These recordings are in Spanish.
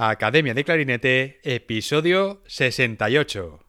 Academia de Clarinete, episodio 68.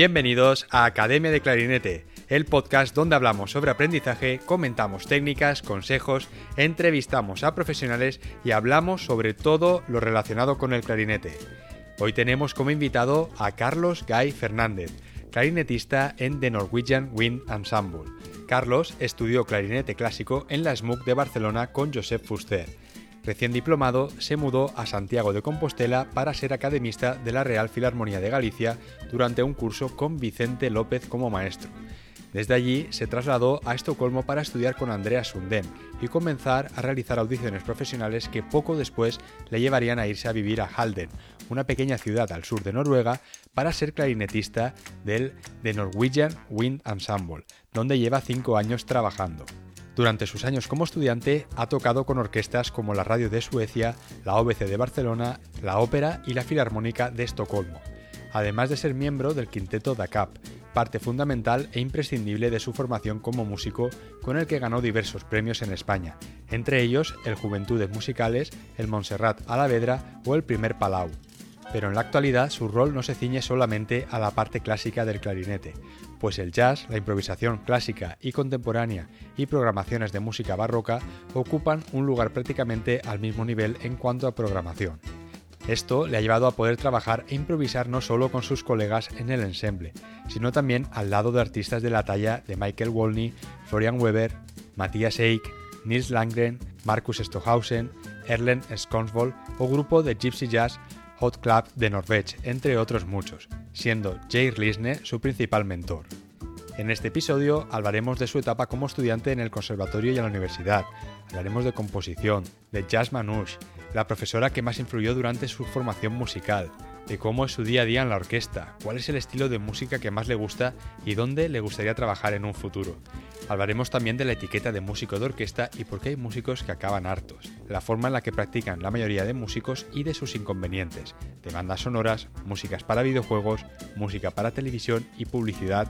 Bienvenidos a Academia de Clarinete, el podcast donde hablamos sobre aprendizaje, comentamos técnicas, consejos, entrevistamos a profesionales y hablamos sobre todo lo relacionado con el clarinete. Hoy tenemos como invitado a Carlos Guy Fernández, clarinetista en The Norwegian Wind Ensemble. Carlos estudió clarinete clásico en la SMUC de Barcelona con Josep Fuster Recién diplomado, se mudó a Santiago de Compostela para ser academista de la Real Filarmonía de Galicia durante un curso con Vicente López como maestro. Desde allí se trasladó a Estocolmo para estudiar con Andrea Sundén y comenzar a realizar audiciones profesionales que poco después le llevarían a irse a vivir a Halden, una pequeña ciudad al sur de Noruega, para ser clarinetista del The Norwegian Wind Ensemble, donde lleva cinco años trabajando. Durante sus años como estudiante ha tocado con orquestas como la Radio de Suecia, la OBC de Barcelona, la Ópera y la Filarmónica de Estocolmo, además de ser miembro del quinteto Da Cap, parte fundamental e imprescindible de su formación como músico con el que ganó diversos premios en España, entre ellos el Juventudes Musicales, el Montserrat Alavedra o el Primer Palau. Pero en la actualidad su rol no se ciñe solamente a la parte clásica del clarinete, pues el jazz, la improvisación clásica y contemporánea y programaciones de música barroca ocupan un lugar prácticamente al mismo nivel en cuanto a programación. Esto le ha llevado a poder trabajar e improvisar no solo con sus colegas en el ensemble, sino también al lado de artistas de la talla de Michael Wolny, Florian Weber, Matthias Eich, Nils Langren, Marcus Stohausen, Erlen Skonsvold o grupo de Gypsy Jazz Hot Club de Norvege, entre otros muchos, siendo Jay Lisne su principal mentor. En este episodio hablaremos de su etapa como estudiante en el conservatorio y en la universidad, hablaremos de composición, de jazz manouche, la profesora que más influyó durante su formación musical, de cómo es su día a día en la orquesta, cuál es el estilo de música que más le gusta y dónde le gustaría trabajar en un futuro. Hablaremos también de la etiqueta de músico de orquesta y por qué hay músicos que acaban hartos, la forma en la que practican la mayoría de músicos y de sus inconvenientes, de bandas sonoras, músicas para videojuegos, música para televisión y publicidad,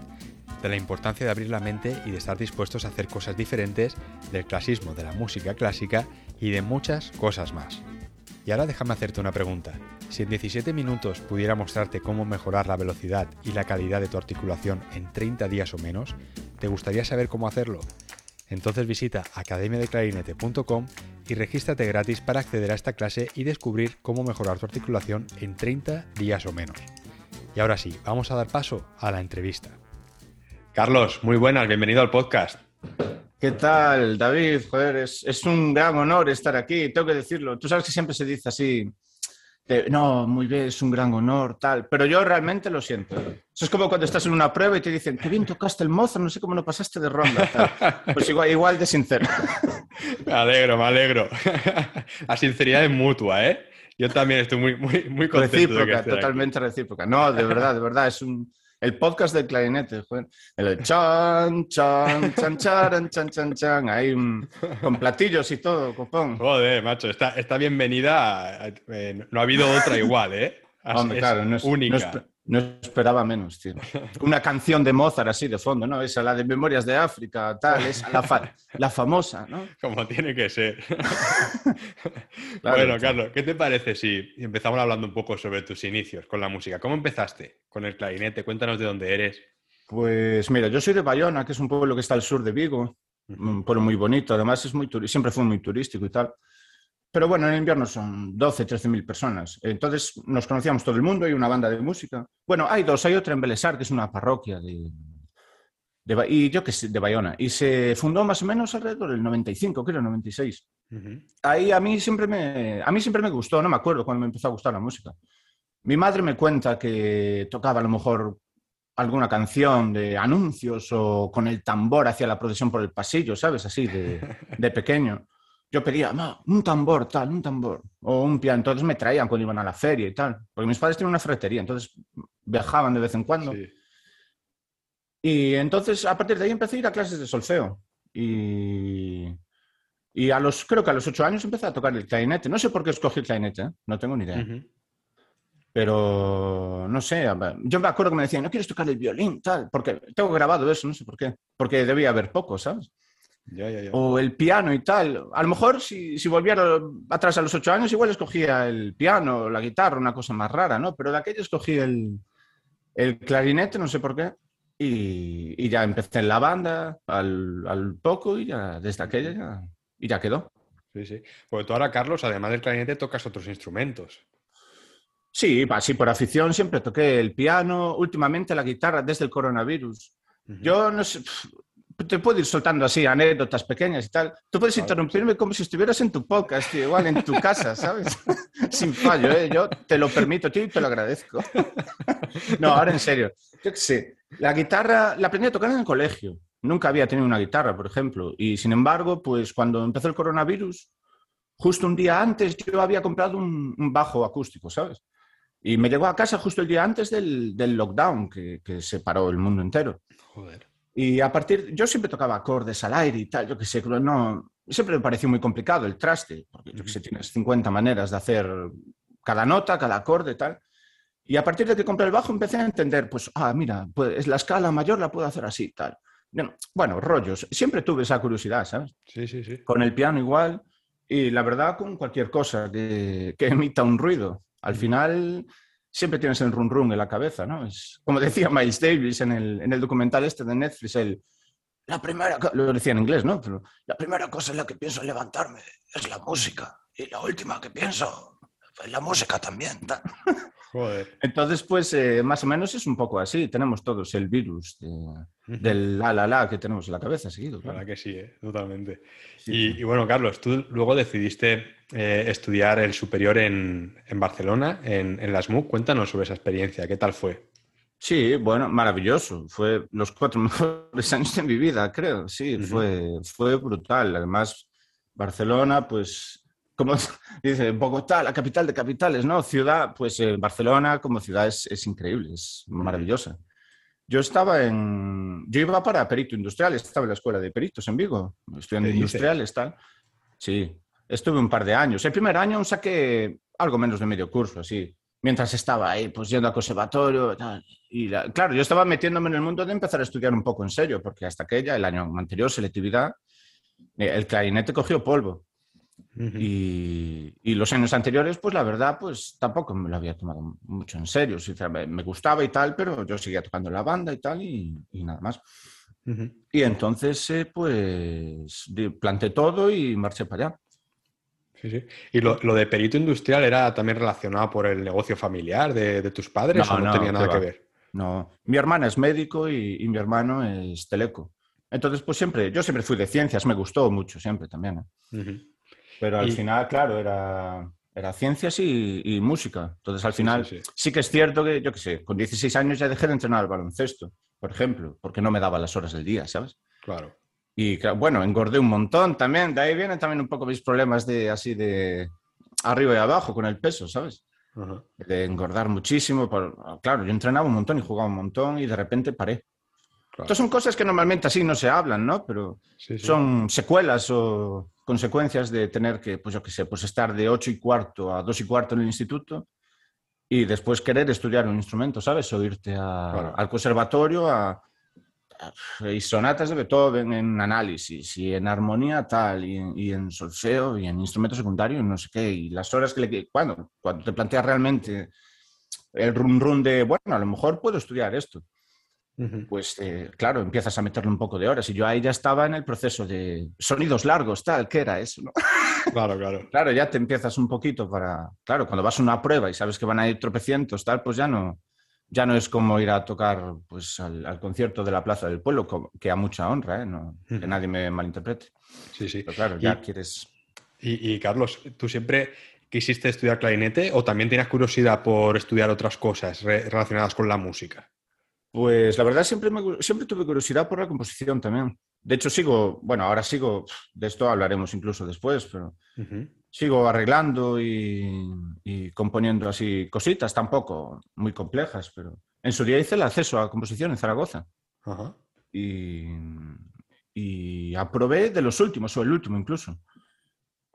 de la importancia de abrir la mente y de estar dispuestos a hacer cosas diferentes, del clasismo de la música clásica y de muchas cosas más. Y ahora déjame hacerte una pregunta. Si en 17 minutos pudiera mostrarte cómo mejorar la velocidad y la calidad de tu articulación en 30 días o menos, ¿Te gustaría saber cómo hacerlo? Entonces visita academiadeclarinete.com y regístrate gratis para acceder a esta clase y descubrir cómo mejorar tu articulación en 30 días o menos. Y ahora sí, vamos a dar paso a la entrevista. Carlos, muy buenas, bienvenido al podcast. ¿Qué tal, David? Joder, es, es un gran honor estar aquí, tengo que decirlo. Tú sabes que siempre se dice así, no, muy bien, es un gran honor, tal, pero yo realmente lo siento. Eso es como cuando estás en una prueba y te dicen, qué bien tocaste el mozo, no sé cómo no pasaste de ronda. Tal. Pues igual, igual de sincero. Me alegro, me alegro. La sinceridad es mutua, ¿eh? Yo también estoy muy, muy, muy contento. Recíproca, totalmente recíproca. No, de verdad, de verdad, es un, el podcast del clarinete, El chan, chan, chan, chan, chan, chan, chan. Ahí con platillos y todo, copón. Joder, macho, está, está bienvenida. Eh, no ha habido otra igual, ¿eh? Hombre, claro, no es, única. No esperaba menos, tío. Una canción de Mozart así de fondo, ¿no? Esa, la de Memorias de África, tal, es la, la famosa, ¿no? Como tiene que ser. bueno, Carlos, ¿qué te parece si empezamos hablando un poco sobre tus inicios con la música? ¿Cómo empezaste con el clarinete? Cuéntanos de dónde eres. Pues mira, yo soy de Bayona, que es un pueblo que está al sur de Vigo, un pueblo muy bonito, además es muy siempre fue muy turístico y tal. Pero bueno, en invierno son 12, 13 mil personas. Entonces nos conocíamos todo el mundo, hay una banda de música. Bueno, hay dos, hay otra en Belesar, que es una parroquia de, y yo que sé, de Bayona. Y se fundó más o menos alrededor del 95, creo, 96. Ahí a mí, siempre me, a mí siempre me gustó, no me acuerdo cuando me empezó a gustar la música. Mi madre me cuenta que tocaba a lo mejor alguna canción de anuncios o con el tambor hacia la procesión por el pasillo, ¿sabes? Así, de, de pequeño. Yo pedía, un tambor, tal, un tambor, o un piano. Entonces me traían cuando iban a la feria y tal, porque mis padres tienen una ferretería, entonces viajaban de vez en cuando. Y entonces, a partir de ahí empecé a ir a clases de solfeo. Y, y a los, creo que a los ocho años empecé a tocar el clarinete. No sé por qué escogí el clarinete, ¿eh? no tengo ni idea. Pero no sé, yo me acuerdo que me decían, no quieres tocar el violín, tal, porque tengo grabado eso, no sé por qué, porque debía haber poco, ¿sabes? O el piano y tal. A lo mejor si, si, volviera atrás a los ocho años, igual escogía el piano, la guitarra, una cosa más rara, ¿no? Pero de aquello escogí el, el clarinete, no sé por qué. Y, y, ya empecé en la banda al, al, poco y ya desde aquella ya, y ya quedó. Sí, sí. Porque tú ahora, Carlos, además del clarinete, tocas otros instrumentos. Sí, sí, por afición siempre toqué el piano, últimamente la guitarra desde el coronavirus. Yo no sé, te puedo ir soltando así anécdotas pequeñas y tal. Tú puedes interrumpirme como si estuvieras en tu podcast, igual en tu casa, ¿sabes? Sin fallo, ¿eh? Yo te lo permito, tío, y te lo agradezco. no, ahora en serio. Yo qué sé, la guitarra la aprendí a tocar en el colegio. Nunca había tenido una guitarra, por ejemplo. Y sin embargo, pues cuando empezó el coronavirus, justo un día antes yo había comprado un, bajo acústico, ¿sabes? Y me llegó a casa justo el día antes del, lockdown, que, que separó el mundo entero. Joder. Y a partir, yo siempre tocaba acordes al aire y tal, yo que sé, no, siempre me pareció muy complicado el traste, porque yo que sé, tienes 50 maneras de hacer cada nota, cada acorde y tal. Y a partir de que compré el bajo empecé a entender, pues, ah, mira, pues la escala mayor la puedo hacer así, tal. Bueno, rollos. Siempre tuve esa curiosidad, ¿sabes? Sí, sí, sí. Con el piano igual. Y la verdad, con cualquier cosa que, que emita un ruido. Al final, siempre tienes el run run en la cabeza, ¿no? Es, como decía Miles Davis en el, en el documental este de Netflix, el, la primera, lo decía en inglés, ¿no? La primera cosa en la que pienso levantarme es la música y la última que pienso es la música también. Joder. Entonces, pues eh, más o menos es un poco así. Tenemos todos el virus del la la la que tenemos en la cabeza seguido. Claro que sí, ¿eh? totalmente. y, bueno, Carlos, tú luego decidiste eh, estudiar el superior en, Barcelona, en, en la SMUC. Cuéntanos sobre esa experiencia, ¿qué tal fue? Sí, bueno, maravilloso. Fue los cuatro mejores años de mi vida, creo. Sí, fue, fue brutal. Además, Barcelona, pues, como dice Bogotá, la capital de capitales, ¿no? Ciudad, pues eh, Barcelona como ciudad es, es, increíble, es maravillosa. Yo estaba en. Yo iba para perito industrial, estaba en la escuela de peritos en Vigo, estudiando industriales, tal. Sí, estuve un par de años. El primer año saqué algo menos de medio curso, así, mientras estaba ahí, pues yendo a conservatorio y claro, yo estaba metiéndome en el mundo de empezar a estudiar un poco en serio, porque hasta aquella, el año anterior, selectividad, eh, el clarinete cogió polvo. Y, y, los años anteriores, pues la verdad, pues tampoco me lo había tomado mucho en serio. Me gustaba y tal, pero yo seguía tocando la banda y tal y, nada más. Y entonces, eh, pues planté todo y marché para allá. Sí, sí. ¿Y lo, de perito industrial era también relacionado por el negocio familiar de, tus padres no, o no, tenía nada que ver? No, mi hermana es médico y, mi hermano es teleco. Entonces, pues siempre, yo siempre fui de ciencias, me gustó mucho siempre también. ¿eh? Pero al final, claro, era, era ciencias y, música. Entonces, al final, sí, que es cierto que, yo qué sé, con 16 años ya dejé de entrenar al baloncesto, por ejemplo, porque no me daba las horas del día, ¿sabes? Claro. Y bueno, engordé un montón también. De ahí vienen también un poco mis problemas de así de arriba y abajo con el peso, ¿sabes? De engordar muchísimo. claro, yo entrenaba un montón y jugaba un montón y de repente paré. Estas son cosas que normalmente así no se hablan, ¿no? Pero son secuelas o consecuencias de tener que, pues yo qué sé, pues estar de ocho y cuarto a dos y cuarto en el instituto y después querer estudiar un instrumento, ¿sabes? O irte al conservatorio a, y sonatas de Beethoven en análisis y en armonía tal y en, solfeo y en instrumento secundario no sé qué. Y las horas que le cuando cuando te planteas realmente el run run de bueno a lo mejor puedo estudiar esto pues eh, claro empiezas a meterle un poco de horas y yo ahí ya estaba en el proceso de sonidos largos tal qué era eso ¿no? claro claro claro ya te empiezas un poquito para claro cuando vas a una prueba y sabes que van a ir tropecientos tal pues ya no ya no es como ir a tocar pues, al, concierto de la Plaza del Pueblo, que a mucha honra, ¿eh? no, que nadie me malinterprete. Sí, sí. Pero claro, ya quieres... Y, Carlos, ¿tú siempre quisiste estudiar clarinete o también tienes curiosidad por estudiar otras cosas relacionadas con la música? Pues la verdad siempre, siempre tuve curiosidad por la composición también. De hecho, sigo, bueno, ahora sigo, de esto hablaremos incluso después, pero sigo arreglando y, componiendo así cositas, tampoco muy complejas, pero en su día hice el acceso a composición en Zaragoza. Y, y aprobé de los últimos, o el último incluso.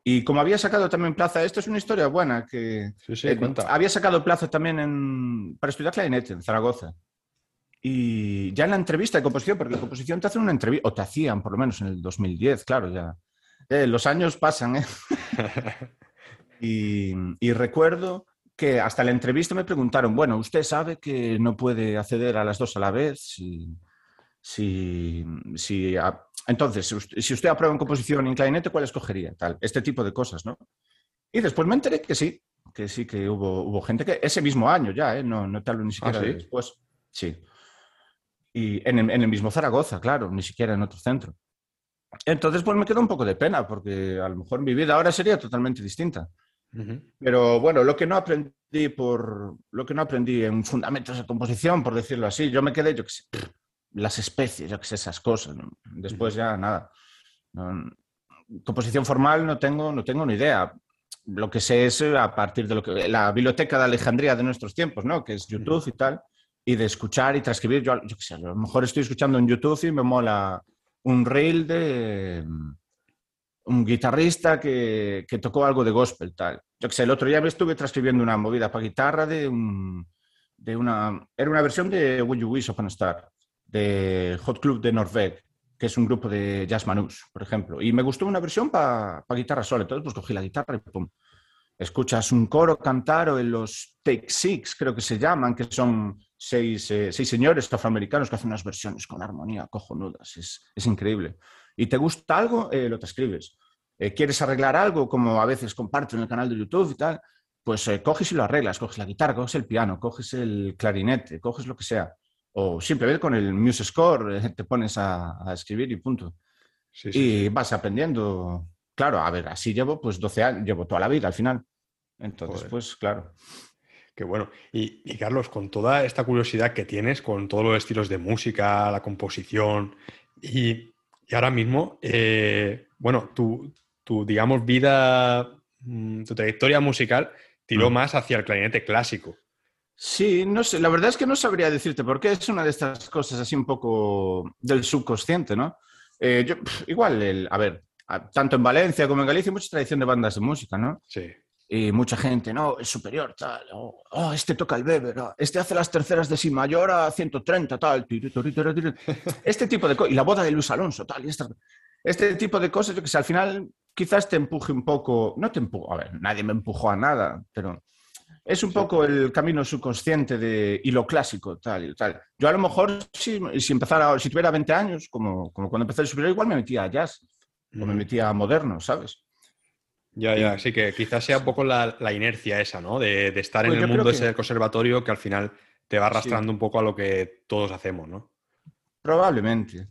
Y como había sacado también plaza, esto es una historia buena, que eh, había sacado plaza también para estudiar clarinete en Zaragoza. Y ya en la entrevista de composición, porque la composición te hacen una entrevista, o te hacían por lo menos en el 2010, claro, ya. Eh, los años pasan, ¿eh? y, recuerdo que hasta la entrevista me preguntaron, bueno, usted sabe que no puede acceder a las dos a la vez, si, si, si entonces, si usted aprueba en composición en clarinete, ¿cuál escogería? Tal, este tipo de cosas, ¿no? Y después me enteré que sí, que sí, que hubo, hubo gente que ese mismo año ya, ¿eh? no, no te hablo ni ah, siquiera después. Sí. Y en el, mismo Zaragoza, claro, ni siquiera en otro centro. Entonces, pues me quedó un poco de pena, porque a lo mejor mi vida ahora sería totalmente distinta. Pero bueno, lo que no aprendí por lo que no aprendí en fundamentos de composición, por decirlo así, yo me quedé, yo que sé, las especies, yo que sé, esas cosas. Después ya nada. composición formal no tengo, no tengo ni idea. Lo que sé es a partir de lo que la biblioteca de Alejandría de nuestros tiempos, ¿no? Que es YouTube y tal, y de escuchar y transcribir. Yo, yo qué sé, a lo mejor estoy escuchando en YouTube y me mola un reel de mm, un guitarrista que, que tocó algo de gospel, tal. Yo que sé, el otro día me estuve transcribiendo una movida para guitarra de un, de una, era una versión de When You Wish Upon a Star de Hot Club de Norveg, que es un grupo de jazz manús, por ejemplo. Y me gustó una versión para guitarra sola. Entonces, pues cogí la guitarra y pum. Escuchas un coro cantar o en los Take Six, creo que se llaman, que son seis, eh, seis señores afroamericanos que hacen unas versiones con armonía cojonudas. Es, es increíble. Y te gusta algo, eh, lo te escribes. Eh, ¿Quieres arreglar algo, como a veces comparto en el canal de YouTube y tal? Pues coges y lo arreglas. Coges la guitarra, coges el piano, coges el clarinete, coges lo que sea o simplemente con el Muse Score te pones a, escribir y punto. y vas aprendiendo. Claro, a ver, así llevo pues 12 años, llevo toda la vida al final. Entonces, pues claro. Qué bueno. Y, Carlos, con toda esta curiosidad que tienes, con todos los estilos de música, la composición, y, ahora mismo, eh, bueno, tu, tu, digamos, vida, mm, tu trayectoria musical tiró mm. más hacia el clarinete clásico. Sí, no sé, la verdad es que no sabría decirte por qué es una de estas cosas así un poco del subconsciente, ¿no? Eh, yo, igual, el, a ver, tanto en Valencia como en Galicia hay mucha tradición de bandas de música, ¿no? Sí. Y mucha gente, no, es superior, tal, oh, este toca el Weber, oh, este hace las terceras de Si mayor a 130, tal, este tipo de cosas, y la boda de Luis Alonso, tal, y este tipo de cosas, yo que sé, al final quizás te empuje un poco, no te empujo, a ver, nadie me empujó a nada, pero es un poco el camino subconsciente de, y lo clásico, tal y tal. Yo a lo mejor, si, si empezara, si tuviera 20 años, como, como cuando empecé el superior, igual me metía a jazz, o me metía a moderno, ¿sabes? Ya, ya, sí que quizás sea un poco la, inercia esa, ¿no? De, estar en pues el mundo ese del conservatorio que al final te va arrastrando un poco a lo que todos hacemos, ¿no? Probablemente.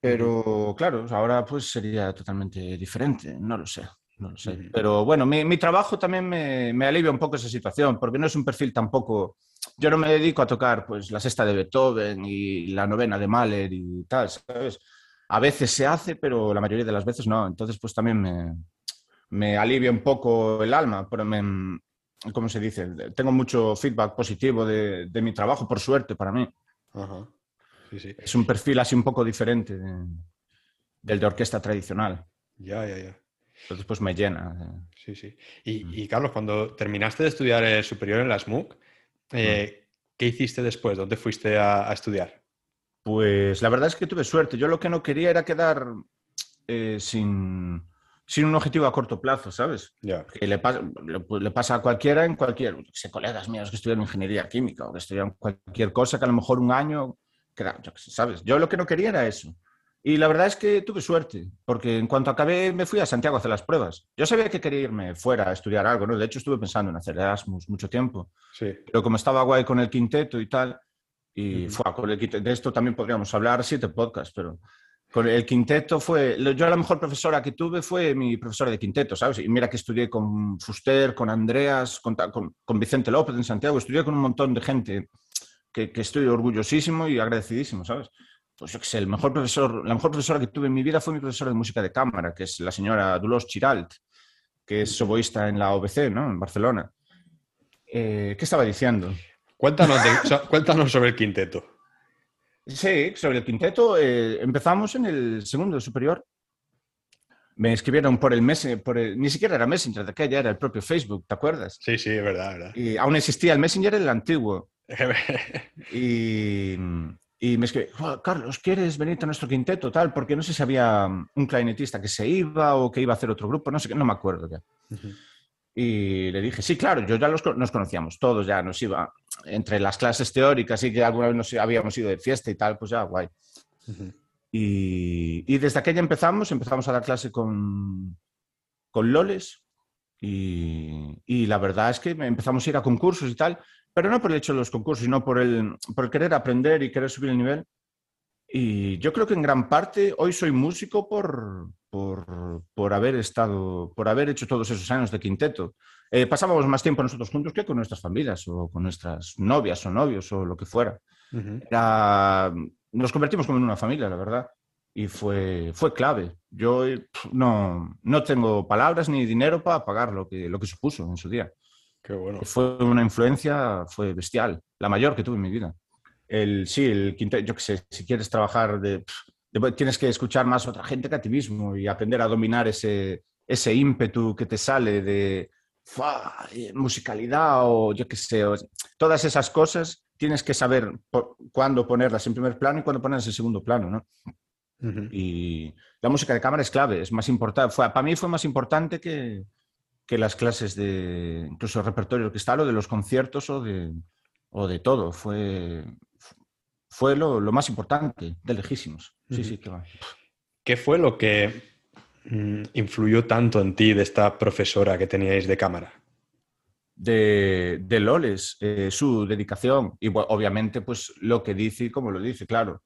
Pero claro, ahora pues sería totalmente diferente, no lo sé. No lo sé. Pero bueno, mi, trabajo también me, alivia un poco esa situación, porque no es un perfil tampoco. Yo no me dedico a tocar pues la sexta de Beethoven y la novena de Mahler y tal, ¿sabes? A veces se hace, pero la mayoría de las veces no. Entonces, pues también me, me alivia un poco el alma, pero me, ¿cómo se dice? Tengo mucho feedback positivo de, de mi trabajo, por suerte, para mí. Es un perfil así un poco diferente del de orquesta tradicional. Ya, ya, ya. Entonces, pues me llena. Sí, sí. Y, Carlos, cuando terminaste de estudiar el superior en la SMUC, eh, ¿qué hiciste después? ¿Dónde fuiste a, estudiar? Pues la verdad es que tuve suerte. Yo lo que no quería era quedar eh, sin, un objetivo a corto plazo, ¿sabes? Que le, le, pasa a cualquiera en cualquier... Sé colegas míos que estudian ingeniería química o que estudian cualquier cosa que a lo mejor un año... Queda, ¿sabes? Yo lo que no quería era eso. Y la verdad es que tuve suerte, porque en cuanto acabé me fui a Santiago a hacer las pruebas. Yo sabía que quería irme fuera a estudiar algo, ¿no? De hecho, estuve pensando en hacer Erasmus mucho tiempo. Sí. Pero como estaba guay con el quinteto y tal, y fue con el quinteto, de esto también podríamos hablar siete podcasts, pero el quinteto fue, yo la mejor profesora que tuve fue mi profesora de quinteto, ¿sabes? Y mira que estudié con Fuster, con Andreas, con, Vicente López en Santiago, estudié con un montón de gente que, que estoy orgullosísimo y agradecidísimo, ¿sabes? pues yo qué el mejor profesor, la mejor profesora que tuve en mi vida fue mi profesora de música de cámara, que es la señora Dolores Chiralt, que es oboísta en la OBC, ¿no? En Barcelona. Eh, ¿Qué estaba diciendo? Cuéntanos, cuéntanos sobre el quinteto. Sí, sobre el quinteto. Eh, empezamos en el segundo superior. Me escribieron por el Messenger, por ni siquiera era Messenger de aquella, era el propio Facebook, ¿te acuerdas? Sí, sí, es verdad, verdad. Y aún existía el Messenger, el antiguo. y, y me escribe, Carlos, ¿quieres venir a nuestro quinteto? Tal, porque no sé si había un clarinetista que se iba o que iba a hacer otro grupo, no sé, no me acuerdo ya. Y le dije, sí, claro, yo ya los, nos conocíamos todos, ya nos iba entre las clases teóricas y que alguna vez nos habíamos ido de fiesta y tal, pues ya, guay. y, y, desde aquella empezamos, empezamos a dar clase con, con Loles y, y la verdad es que empezamos a ir a concursos y tal, pero no por el hecho de los concursos, sino por el, por el querer aprender y querer subir el nivel. Y yo creo que en gran parte hoy soy músico por, por, por haber estado, por haber hecho todos esos años de quinteto. Eh, pasábamos más tiempo nosotros juntos que con nuestras familias o con nuestras novias o novios o lo que fuera. Era, nos convertimos como en una familia, la verdad. Y fue, fue clave. Yo no, no tengo palabras ni dinero para pagar lo que, lo que supuso en su día. Fue una influencia, fue bestial, la mayor que tuve en mi vida. El, sí, el quinto, yo qué sé, si quieres trabajar de, tienes que escuchar más a otra gente que a ti mismo y aprender a dominar ese, ese ímpetu que te sale de musicalidad o yo qué sé, todas esas cosas tienes que saber cuándo ponerlas en primer plano y cuándo ponerlas en segundo plano, ¿no? Y la música de cámara es clave, es más importante, para mí fue más importante que, que las clases de incluso el repertorio orquestal o de los conciertos o de, o de todo. Fue, fue lo, lo más importante, de lejísimos. Sí, sí, que va. ¿Qué fue lo que mm, influyó tanto en ti de esta profesora que teníais de cámara? De, de Loles, eh, su dedicación y obviamente pues lo que dice y cómo lo dice, claro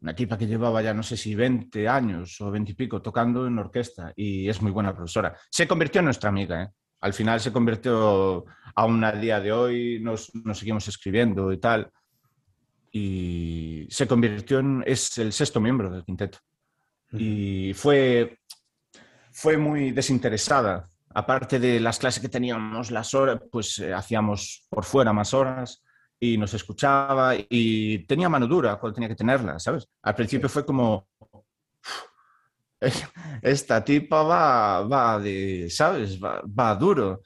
una tipa que llevaba ya no sé si 20 años o 20 y pico tocando en orquesta y es muy buena profesora. Se convirtió en nuestra amiga, ¿eh? Al final se convirtió, aún a día de hoy nos, nos seguimos escribiendo y tal. Y se convirtió en, es el sexto miembro del quinteto. Y fue, fue muy desinteresada. Aparte de las clases que teníamos, las horas, pues eh, hacíamos por fuera más horas y nos escuchaba y tenía mano dura cuando tenía que tenerla, ¿sabes? Al principio fue como, esta tipa va, va de, ¿sabes? Va, duro.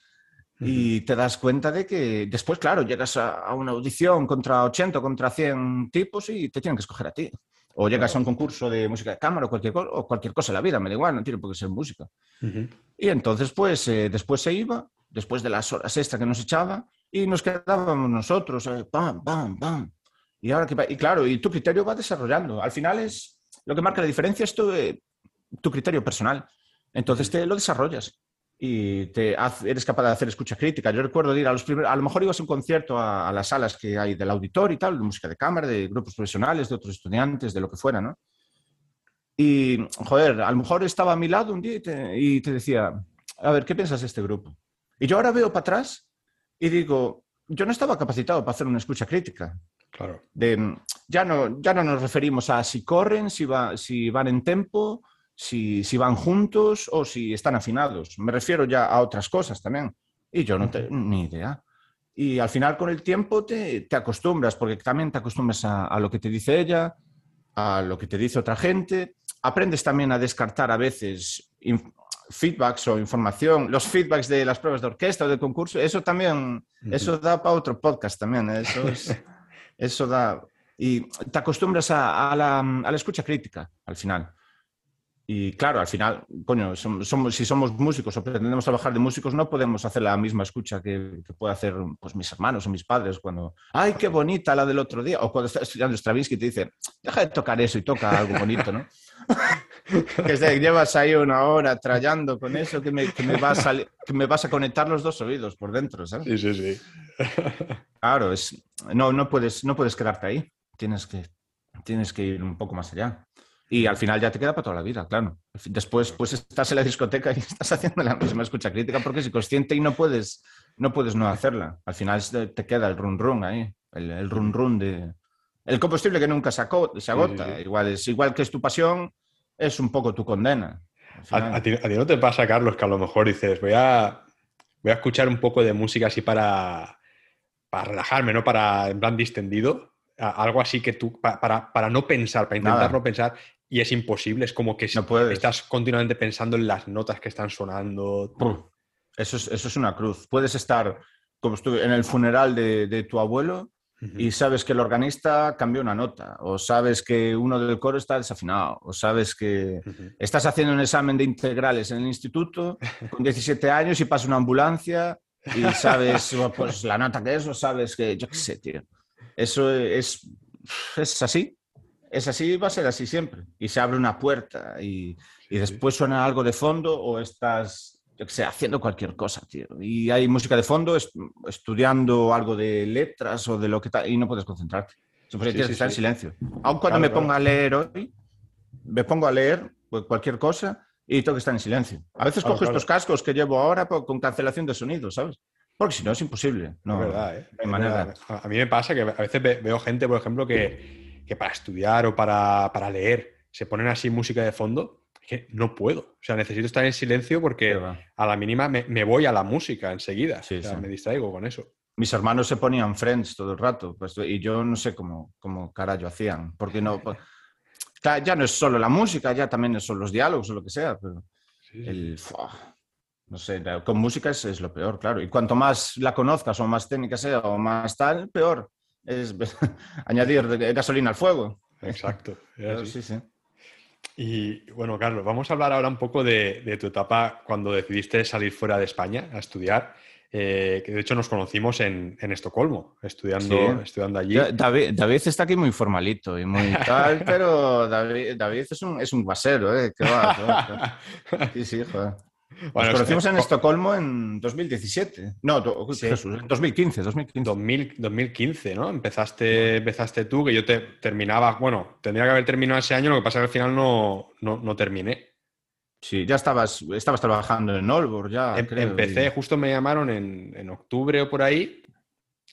Y te das cuenta de que después, claro, llegas a, una audición contra 80, contra 100 tipos y te tienen que escoger a ti. O llegas a un concurso de música de cámara o cualquier, o cualquier cosa en la vida, me da igual, no tiene por qué ser música. Y entonces, pues, eh, después se iba, después de las horas extra que nos echaba, y nos quedábamos nosotros, eh, pam, pam, pam. Y, ahora que, y claro, y tu criterio va desarrollando. Al final es lo que marca la diferencia es tu, eh, tu criterio personal. Entonces te lo desarrollas y te eres capaz de hacer escucha crítica. Yo recuerdo ir a los primeros, a lo mejor ibas a un concierto a, las salas que hay del auditor y tal, de música de cámara, de grupos profesionales, de otros estudiantes, de lo que fuera, ¿no? Y, joder, a lo mejor estaba a mi lado un día y te, y te decía, a ver, ¿qué piensas de este grupo? Y yo ahora veo para atrás y digo, yo no estaba capacitado para hacer una escucha crítica. Claro. De, ya, no, ya no nos referimos a si corren, si, va, si van en tempo, si, si, van juntos o si están afinados. Me refiero ya a otras cosas también. Y yo no tengo ni idea. Y al final con el tiempo te, te acostumbras, porque también te acostumbras a, a, lo que te dice ella, a lo que te dice otra gente. Aprendes también a descartar a veces feedbacks o información, los feedbacks de las pruebas de orquesta o de concurso, eso también, eso da para otro podcast también, ¿eh? eso, eso da... Y te acostumbras a, la, a, la, escucha crítica al final. Y claro, al final, coño, somos, si somos músicos o pretendemos trabajar de músicos, no podemos hacer la misma escucha que, que puede hacer pues, mis hermanos o mis padres cuando, ay, qué bonita la del otro día, o cuando estás estudiando Stravinsky y te dice, deja de tocar eso y toca algo bonito, ¿no? que llevas ahí una hora trayendo con eso que me, que me, vas a, que me vas a conectar los dos oídos por dentro, ¿sabes? Sí, sí, sí. claro, es, no, no, puedes, no puedes quedarte ahí. Tienes que, tienes que ir un poco más allá. Y al final ya te queda para toda la vida, claro. Después, pues estás en la discoteca y estás haciendo la misma escucha crítica porque es consciente y no puedes no, puedes no hacerla. Al final te queda el run run ahí, el, el run run de, el combustible que nunca se, agota. Igual, es, igual que es tu pasión, es un poco tu condena. ¿A, ti, no te pasa, Carlos, que a lo mejor dices, voy a, voy a escuchar un poco de música así para, para relajarme, ¿no? Para, en plan distendido. Algo así que tú, para, para no pensar, para intentar no pensar, y es imposible, es como que estás continuamente pensando en las notas que están sonando. Eso es, eso es una cruz. Puedes estar como estuve en el funeral de, de tu abuelo y sabes que el organista cambió una nota, o sabes que uno del coro está desafinado, o sabes que estás haciendo un examen de integrales en el instituto con 17 años y pasa una ambulancia y sabes pues, la nota que es, o sabes que, yo qué sé, tío. Eso es, es así, es así, va a ser así siempre. Y se abre una puerta y, y después suena algo de fondo o estás yo que sé, haciendo cualquier cosa, tío. Y hay música de fondo, estudiando algo de letras o de lo que tal, y no puedes concentrarte. Siempre tienes que estar en silencio. Aun cuando me ponga a leer hoy, me pongo a leer pues, cualquier cosa y tengo que estar en silencio. A veces cojo estos cascos que llevo ahora con cancelación de sonido, ¿sabes? Porque si no es imposible. No, verdad, ¿eh? hay manera. A mí me pasa que a veces veo gente, por ejemplo, que, que para estudiar o para, para leer se ponen así música de fondo que no puedo. O sea, necesito estar en silencio porque a la mínima me, voy a la música enseguida. o sea, me distraigo con eso. Mis hermanos se ponían Friends todo el rato pues, y yo no sé cómo, cómo carajo hacían. Porque no, pues, ya no es solo la música, ya también son los diálogos o lo que sea. Pero el, no sé, con música es, es, lo peor, claro. Y cuanto más la conozcas o más técnica sea o más tal, peor. Es añadir gasolina al fuego. Exacto. Sí, sí. Y bueno, Carlos, vamos a hablar ahora un poco de, tu etapa cuando decidiste salir fuera de España a estudiar. Eh, que de hecho nos conocimos en, Estocolmo, estudiando, estudiando allí. David, está aquí muy formalito y muy tal, pero David, es, un, es un guasero, ¿eh? va, sí, sí, joder. Bueno, Nos conocimos en Estocolmo en 2017. No, en 2015, 2015. 2015, ¿no? Empezaste, empezaste tú, que yo te terminaba, bueno, tendría que haber terminado ese año, lo que pasa es que al final no, no, terminé. Sí, ya estabas, estabas trabajando en Olbor, ya. Em, empecé, justo me llamaron en, octubre o por ahí,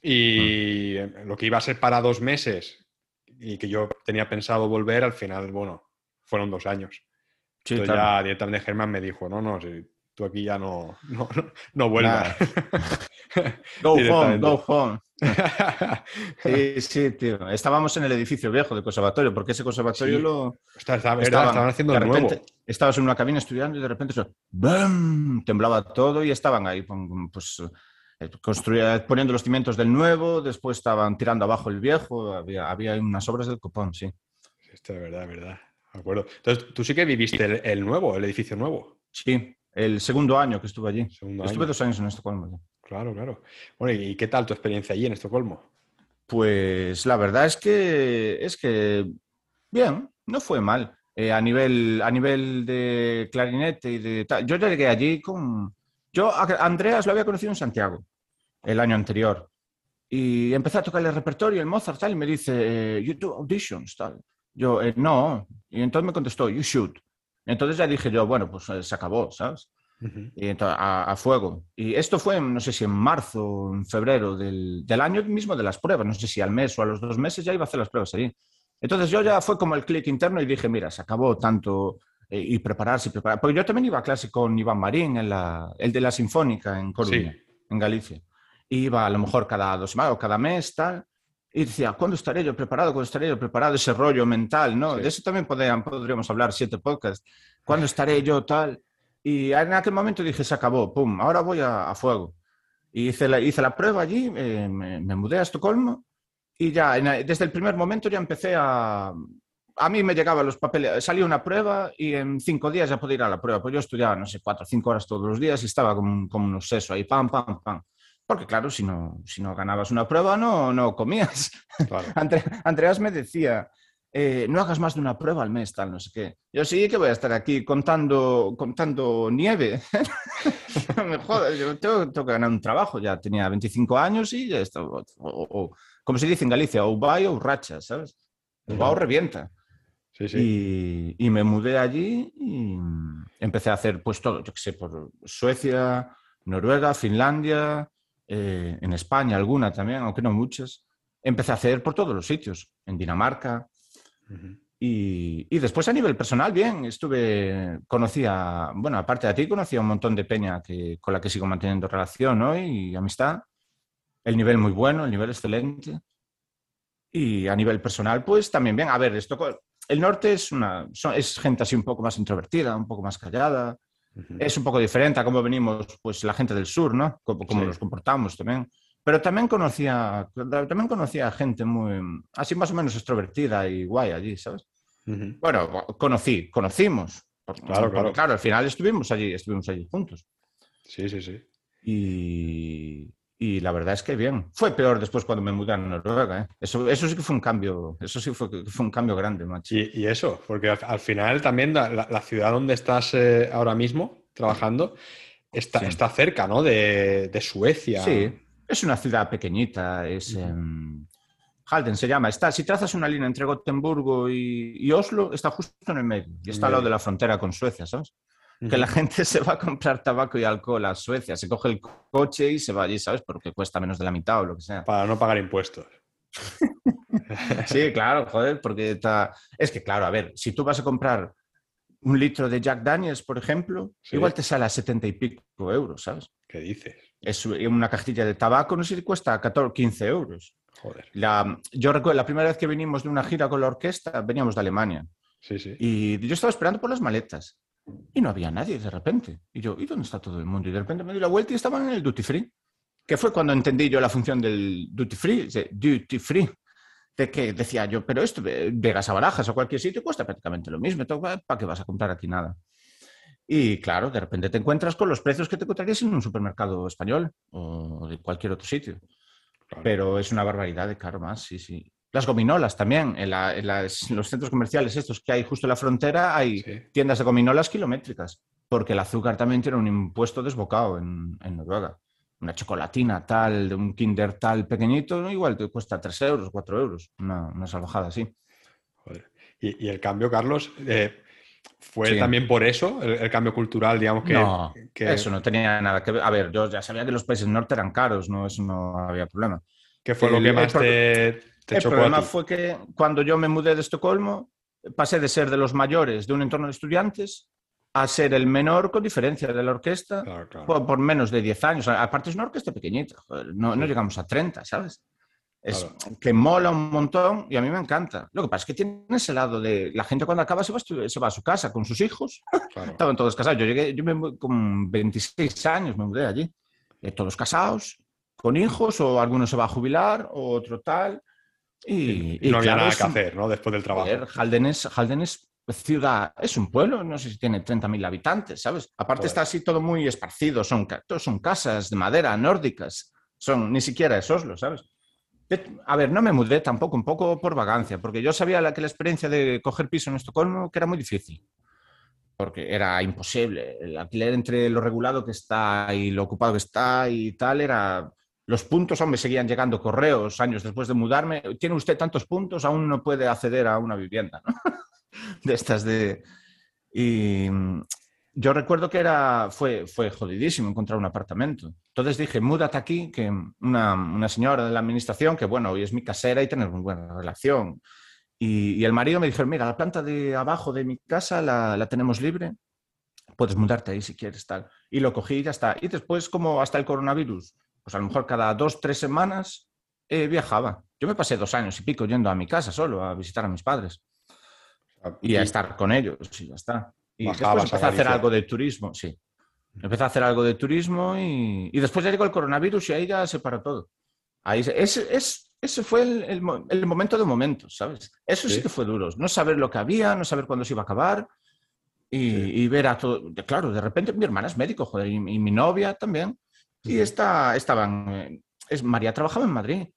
y mm. lo que iba a ser para dos meses y que yo tenía pensado volver, al final, bueno, fueron dos años. Sí, Entonces ya directamente Germán me dijo, no, no, tú aquí ya no, no, no vuelvas. go home, go home. sí, sí, tío. Estábamos en el edificio viejo del conservatorio, porque ese conservatorio lo... estaban, estaban, haciendo el nuevo. Estabas en una cabina estudiando y de repente eso, ¡bam! temblaba todo y estaban ahí, pues eh, poniendo los cimientos del nuevo, después estaban tirando abajo el viejo, había, había unas obras del copón, sí. Esto es verdad, es verdad. De acuerdo. Entonces, tú sí que viviste el, nuevo, el edificio nuevo. Sí, el segundo año que estuve allí. estuve dos años en Estocolmo. Claro, claro. Bueno, ¿y qué tal tu experiencia allí en Estocolmo? Pues la verdad es que es que bien, no fue mal. Eh, a, nivel, a nivel de clarinete y de tal. Yo llegué allí con. Yo a Andreas lo había conocido en Santiago el año anterior. Y empecé a tocar el repertorio, el Mozart, tal, y me dice, eh, you do auditions, tal. Yo, eh, no. Y entonces me contestó, you should. Entonces ya dije yo, bueno, pues eh, se acabó, ¿sabes? Y entonces, a, fuego. Y esto fue, no sé si en marzo o en febrero del, del, año mismo de las pruebas, no sé si al mes o a los dos meses ya iba a hacer las pruebas allí. Entonces yo ya fue como el clic interno y dije, mira, se acabó tanto eh, y prepararse y preparar. Porque yo también iba a clase con Iván Marín, en la, el de la Sinfónica en Coruña, en Galicia. Iba a lo mejor cada dos semanas o cada mes, tal. Y decía, ¿cuándo estaré yo preparado? ¿Cuándo estaré yo preparado? Ese rollo mental, ¿no? De eso también podríamos hablar siete podcasts. ¿Cuándo estaré yo tal? Y en aquel momento dije, se acabó, pum, ahora voy a, fuego. Y hice la, hice la prueba allí, eh, me, mudé a Estocolmo y ya desde el primer momento ya empecé a... A mí me llegaban los papeles, salía una prueba y en cinco días ya podía ir a la prueba. Pues yo estudiaba, no sé, cuatro o cinco horas todos los días y estaba como, como un seso ahí, pam, pam, pam. Porque claro, si no, si no ganabas una prueba, no, no comías. Andreas me decía, eh, no hagas más de una prueba al mes, tal, no sé qué. Yo sí que voy a estar aquí contando, contando nieve. me jodas, yo tengo, que ganar un trabajo. Ya tenía 25 años y ya está. O, como se dice en Galicia, o va o racha, ¿sabes? O va o revienta. Sí, sí. Y, y, me mudé allí y empecé a hacer pues todo, yo qué sé, por Suecia, Noruega, Finlandia, eh, en España alguna también, aunque no muchas. empecé a hacer por todos los sitios, en Dinamarca. y, y, después a nivel personal, bien, estuve, conocía, bueno, aparte de ti, conocía un montón de peña que, con la que sigo manteniendo relación ¿no? y amistad. El nivel muy bueno, el nivel excelente. Y a nivel personal, pues también bien. A ver, esto, el norte es, una, es gente así un poco más introvertida, un poco más callada. Es un poco diferente a cómo venimos pues, la gente del sur, ¿no? Cómo, nos comportamos también. Pero también conocía, también conocía gente muy, así más o menos extrovertida y guay allí, ¿sabes? Bueno, conocí, conocimos. Claro, claro. Claro, al final estuvimos allí, estuvimos allí juntos. Sí, sí, sí. Y, y la verdad es que bien. Fue peor después cuando me mudé a Noruega. ¿eh? Eso, eso sí que fue un cambio. Eso sí fue, fue un cambio grande, macho. Y, eso, porque al, final también la, ciudad donde estás eh, ahora mismo trabajando está, está cerca, ¿no? De, de, Suecia. Sí, es una ciudad pequeñita. Es. Halden se llama. Está, si trazas una línea entre Gotemburgo y, y Oslo, está justo en el medio. Y está al lado de la frontera con Suecia, ¿sabes? Que la gente se va a comprar tabaco y alcohol a Suecia, se coge el coche y se va allí, ¿sabes? Porque cuesta menos de la mitad o lo que sea. Para no pagar impuestos. sí, claro, joder, porque está... Es que, claro, a ver, si tú vas a comprar un litro de Jack Daniels, por ejemplo, igual te sale a 70 y pico euros, ¿sabes? ¿Qué dices? Es una cajilla de tabaco, no sé si cuesta 14, 15 euros. Joder. La, yo recuerdo la primera vez que vinimos de una gira con la orquesta, veníamos de Alemania. Sí, sí. Y yo estaba esperando por las maletas. Y no había nadie de repente. Y yo, ¿y dónde está todo el mundo? Y de repente me di la vuelta y estaban en el duty free. Que fue cuando entendí yo la función del duty free, de duty free. De que decía yo, pero esto, Vegas a Barajas o cualquier sitio cuesta prácticamente lo mismo. ¿Para qué vas a comprar aquí nada? Y claro, de repente te encuentras con los precios que te encontrarías en un supermercado español o de cualquier otro sitio. Pero es una barbaridad de caro más, sí, sí. Las gominolas también, en, los centros comerciales estos que hay justo en la frontera, hay tiendas de gominolas kilométricas, porque el azúcar también tiene un impuesto desbocado en, Noruega. Una chocolatina tal, de un kinder tal pequeñito, igual te cuesta 3 euros, 4 euros, una, salvajada así. Y, el cambio, Carlos, eh, ¿fue también por eso, el, cambio cultural, digamos que, no, Eso no tenía nada que ver. A ver, yo ya sabía que los países norte eran caros, no, eso no había problema. ¿Qué fue lo que más te, el problema fue que cuando yo me mudé de Estocolmo, pasé de ser de los mayores de un entorno de estudiantes a ser el menor con diferencia de la orquesta Por, menos de 10 años. Aparte es una orquesta pequeñita, no, llegamos a 30, ¿sabes? Es que mola un montón y a mí me encanta. Lo que pasa es que tiene ese lado de la gente cuando acaba se va a, se va a su casa con sus hijos. Estaban todos casados. Yo llegué, yo me, con 26 años me mudé allí. Eh, todos casados, con hijos, o alguno se va a jubilar, o otro tal. Y, no había nada que hacer, ¿no? Después del trabajo. Halden es, Halden es ciudad, es un pueblo, no sé si tiene 30.000 habitantes, ¿sabes? Aparte está así todo muy esparcido, son, son casas de madera nórdicas, son, ni siquiera es Oslo, ¿sabes? A ver, no me mudé tampoco, un poco por vagancia, porque yo sabía la, que la experiencia de coger piso en Estocolmo que era muy difícil, porque era imposible. El alquiler entre lo regulado que está y lo ocupado que está y tal era los puntos aún me seguían llegando correos años después de mudarme. Tiene usted tantos puntos, aún no puede acceder a una vivienda. de estas de... Y yo recuerdo que era, fue, fue jodidísimo encontrar un apartamento. Entonces dije, múdate aquí, que una, señora de la administración, que bueno, hoy es mi casera y tenemos muy buena relación. Y, el marido me dijo, mira, la planta de abajo de mi casa la, la, tenemos libre, puedes mudarte ahí si quieres, tal. Y lo cogí y ya está. Y después, como hasta el coronavirus, pues a lo mejor cada dos, tres semanas eh, viajaba. Yo me pasé dos años y pico yendo a mi casa solo a visitar a mis padres y a estar con ellos y ya está. Y después empecé a, hacer algo de turismo, sí. Empecé a hacer algo de turismo y, después ya llegó el coronavirus y ahí ya se paró todo. Ahí, ese, es, ese fue el, momento de momentos, ¿sabes? Eso sí. que fue duro. No saber lo que había, no saber cuándo se iba a acabar y, ver a todo. Claro, de repente mi hermana es médico, joder, y mi novia también. Y esta, estaban, eh, es, María trabajaba en Madrid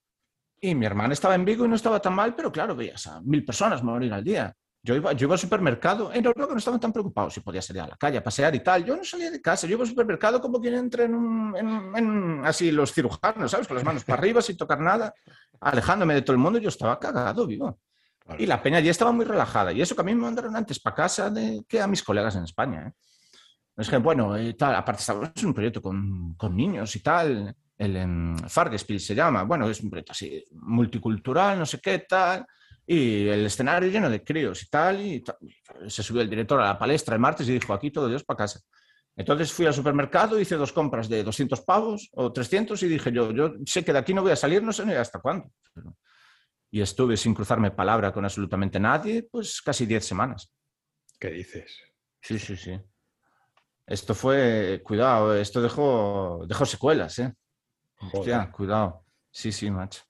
y mi hermana estaba en Vigo y no estaba tan mal, pero claro, veías a mil personas morir al día. Yo iba, yo iba al supermercado, en Europa no estaban tan preocupados si podía salir a la calle a pasear y tal. Yo no salía de casa, yo iba al supermercado como quien entra en, un, en, así los cirujanos, ¿sabes? Con las manos para arriba sin tocar nada, alejándome de todo el mundo. Yo estaba cagado, vivo. Y la peña ya estaba muy relajada. Y eso que a mí me mandaron antes para casa de, que a mis colegas en España. ¿eh? Es que, bueno, y tal, aparte estábamos en un proyecto con, con, niños y tal. el en Fargespiel se llama. Bueno, es un proyecto así multicultural, no sé qué, tal. Y el escenario lleno de críos y tal, y Se subió el director a la palestra el martes y dijo, aquí todo Dios para casa. Entonces fui al supermercado, hice dos compras de 200 pavos o 300 y dije yo, yo sé que de aquí no voy a salir, no sé ni hasta cuándo. Y estuve sin cruzarme palabra con absolutamente nadie, pues casi 10 semanas. ¿Qué dices? Sí, sí, sí. Esto fue, cuidado, esto dejó, dejó secuelas, ¿eh? Hostia, cuidado. Sí, sí, macho.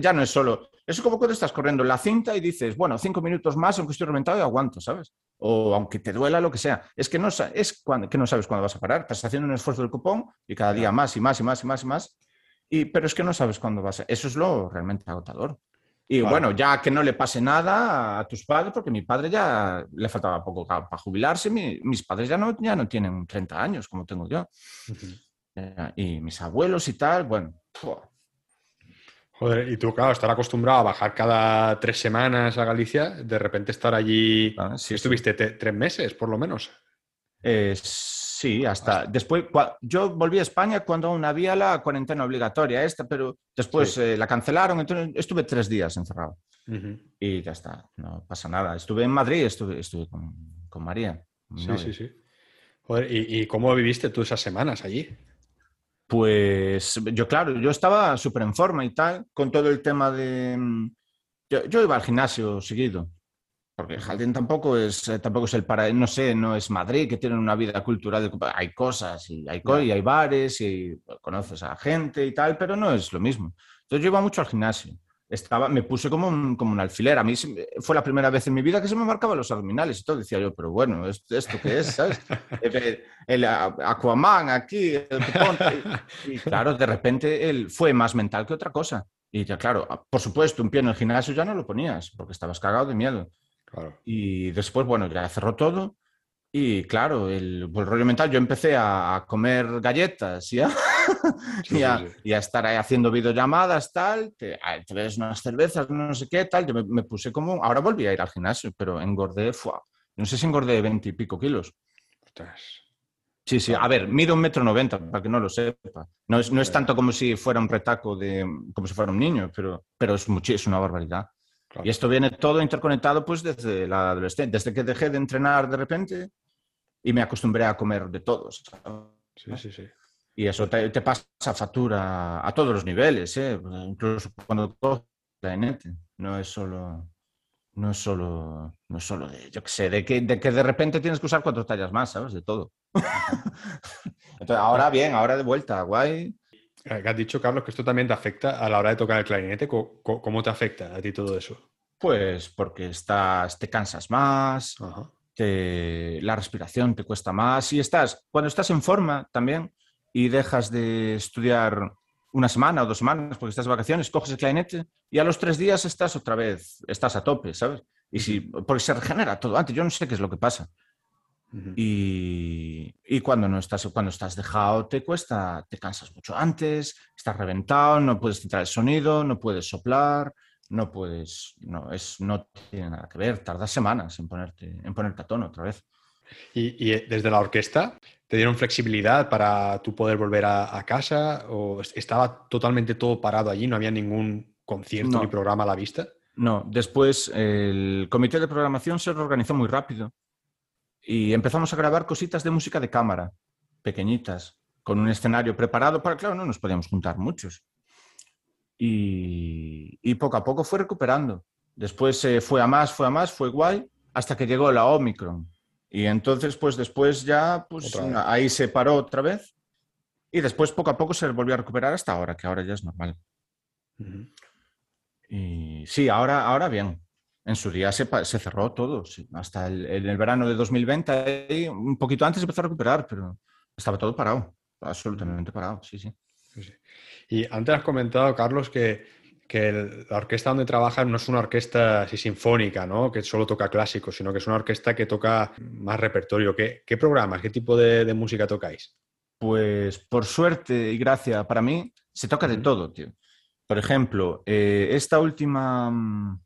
Ya no es solo, eso es como cuando estás corriendo la cinta y dices, bueno, cinco minutos más, aunque estoy reventado y aguanto, ¿sabes? O aunque te duela lo que sea. Es que no, es cuando, que no sabes cuándo vas a parar. Estás haciendo un esfuerzo del cupón y cada día más y más y más y más y más. Y, pero es que no sabes cuándo vas a... Eso es lo realmente agotador. Y bueno, ya que no le pase nada a tus padres, porque mi padre ya le faltaba poco para jubilarse, mis padres ya no, ya no tienen 30 años como tengo yo. Eh, y mis abuelos y tal, bueno, Joder, y tú, claro, estar acostumbrado a bajar cada tres semanas a Galicia, de repente estar allí. Ah, estuviste tres meses, por lo menos. Sí, hasta, después. Yo volví a España cuando aún había la cuarentena obligatoria esta, pero después eh, la cancelaron, entonces estuve tres días encerrado. Y ya está, no pasa nada. Estuve en Madrid, estuve, estuve con, María. Sí, sí, sí. Joder, ¿y, ¿y, cómo viviste tú esas semanas allí? Pues yo, claro, yo estaba súper en forma y tal, con todo el tema de... Mm, yo, iba al gimnasio seguido, porque Jardín tampoco es, eh, tampoco es el para, no sé, no es Madrid, que tienen una vida cultural, hay cosas y hay, y hay bares y conoces a gente y tal, pero no es lo mismo. Entonces yo iba mucho al gimnasio estaba, me puse como un, como un alfiler. A mí fue la primera vez en mi vida que se me marcaban los abdominales y todo. Decía yo, pero bueno, ¿esto, esto qué es? ¿sabes? el, Aquaman aquí, y, claro, de repente él fue más mental que otra cosa. Y ya, claro, por supuesto, un pie en el gimnasio ya no lo ponías porque estabas cagado de miedo. Y después, bueno, ya cerró todo y claro, el, rollo mental, yo empecé a, comer galletas ¿ya? y, a, estar ahí haciendo videollamadas, tal, te, te ves unas cervezas, no sé qué, tal. Yo me, puse como. Ahora volví a ir al gimnasio, pero engordé, fuá, no sé si engordé 20 y pico kilos. Sí, sí. A ver, mido un metro noventa, para que no lo sepa. No es, no es tanto como si fuera un retaco de. como si fuera un niño, pero, pero es, es una barbaridad. Y esto viene todo interconectado pues desde la adolescencia, desde que dejé de entrenar de repente y me acostumbré a comer de todos. Sí, sí, sí. Y eso te, pasa factura a todos los niveles, ¿eh? incluso cuando la No es solo, no es solo, no es solo de, yo qué sé, de que, de que de repente tienes que usar cuatro tallas más, ¿sabes? De todo. Entonces, ahora bien, ahora de vuelta, guay. Has dicho, Carlos, que esto también te afecta a la hora de tocar el clarinete. ¿Cómo, te afecta a ti todo eso? Pues porque estás, te cansas más, la respiración te cuesta más y estás, cuando estás en forma también y dejas de estudiar una semana o dos semanas porque estás de vacaciones, coges el clarinete y a los tres días estás otra vez, estás a tope, ¿sabes? Y si, porque se regenera todo antes, yo no sé qué es lo que pasa. Y, y, cuando no estás, cuando estás dejado, te cuesta, te cansas mucho antes, estás reventado, no puedes centrar el sonido, no puedes soplar, no puedes, no, es, no tiene nada que ver, tardas semanas en ponerte, en ponerte a tono otra vez. ¿Y, desde la orquesta te dieron flexibilidad para tú poder volver a, casa? ¿O estaba totalmente todo parado allí? ¿No había ningún concierto ni programa a la vista? No, después el comité de programación se reorganizó muy rápido y empezamos a grabar cositas de música de cámara, pequeñitas, con un escenario preparado para, claro, no nos podíamos juntar muchos y, poco a poco fue recuperando. Después eh, fue a más, fue a más, fue guay, hasta que llegó la Omicron. Y entonces, pues después ya, pues ahí se paró otra vez. Y después poco a poco se volvió a recuperar hasta ahora, que ahora ya es normal. Y sí, ahora, ahora bien. En su día se, se cerró todo. Hasta el, en el verano de 2020, un poquito antes empezó a recuperar, pero estaba todo parado. Absolutamente parado, sí, sí. sí. Y antes has comentado, Carlos, que, la orquesta donde trabajas no es una orquesta así sinfónica, ¿no? que solo toca clásicos, sino que es una orquesta que toca más repertorio. ¿Qué, qué programas, qué tipo de, música tocáis? Pues por suerte y gracia para mí, se toca de todo, tío. Por ejemplo, eh, esta última,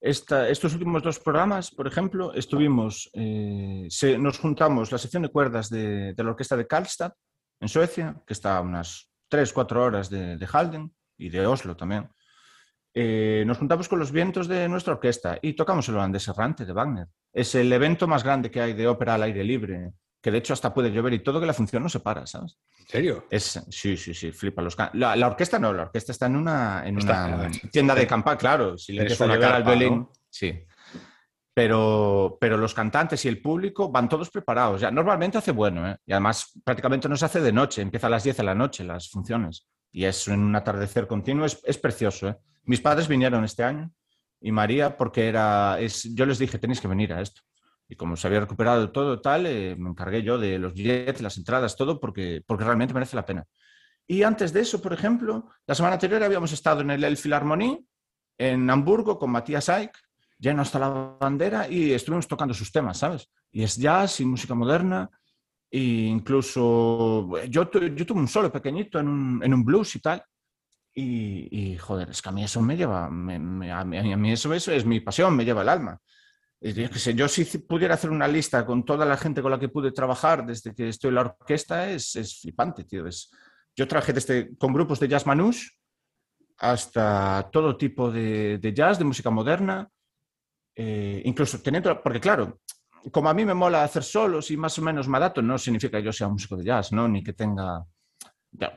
estos últimos dos programas, por ejemplo, estuvimos, eh, nos juntamos la sección de cuerdas de, la orquesta de Karlstad en Suecia, que está a unas tres, cuatro horas de, de Halden y de Oslo también. Eh, nos juntamos con los vientos de nuestra orquesta y tocamos el holandés errante de Wagner. Es el evento más grande que hay de ópera al aire libre, que de hecho hasta puede llover y todo que la función no se para, ¿sabes? ¿En serio? Es, sí, sí, sí, flipa los la, la, orquesta no, la orquesta está en una, en una tienda de campa, claro. Si le empieza a llover al violín, ¿no? sí. Pero, pero los cantantes y el público van todos preparados. Ya, normalmente hace bueno, ¿eh? y además prácticamente no se hace de noche, empieza a las 10 de la noche las funciones. Y es en un atardecer continuo, es, es precioso. ¿eh? Mis padres vinieron este año y María, porque era, es, yo les dije, tenéis que venir a esto. Y como se había recuperado todo tal, eh, me encargué yo de los billetes, las entradas, todo, porque, porque realmente merece la pena. Y antes de eso, por ejemplo, la semana anterior habíamos estado en el El Philharmonie, en Hamburgo, con Matías Aik, lleno hasta la bandera, y estuvimos tocando sus temas, ¿sabes? Y es jazz y música moderna, e incluso yo, yo tuve un solo pequeñito en un, en un blues y tal, y, y, joder, es que a mí eso me lleva, me, me, a, mí, a mí eso, eso es mi pasión, me lleva el alma. Yo, sé, yo si pudiera hacer una lista con toda la gente con la que pude trabajar desde que estoy en la orquesta, es, es flipante, tío. Es, yo trabajé desde, con grupos de jazz manouche hasta todo tipo de, de jazz, de música moderna, eh, incluso teniendo, porque claro, como a mí me mola hacer solos y más o menos me adapto, no significa que yo sea músico de jazz, ¿no? Ni que tenga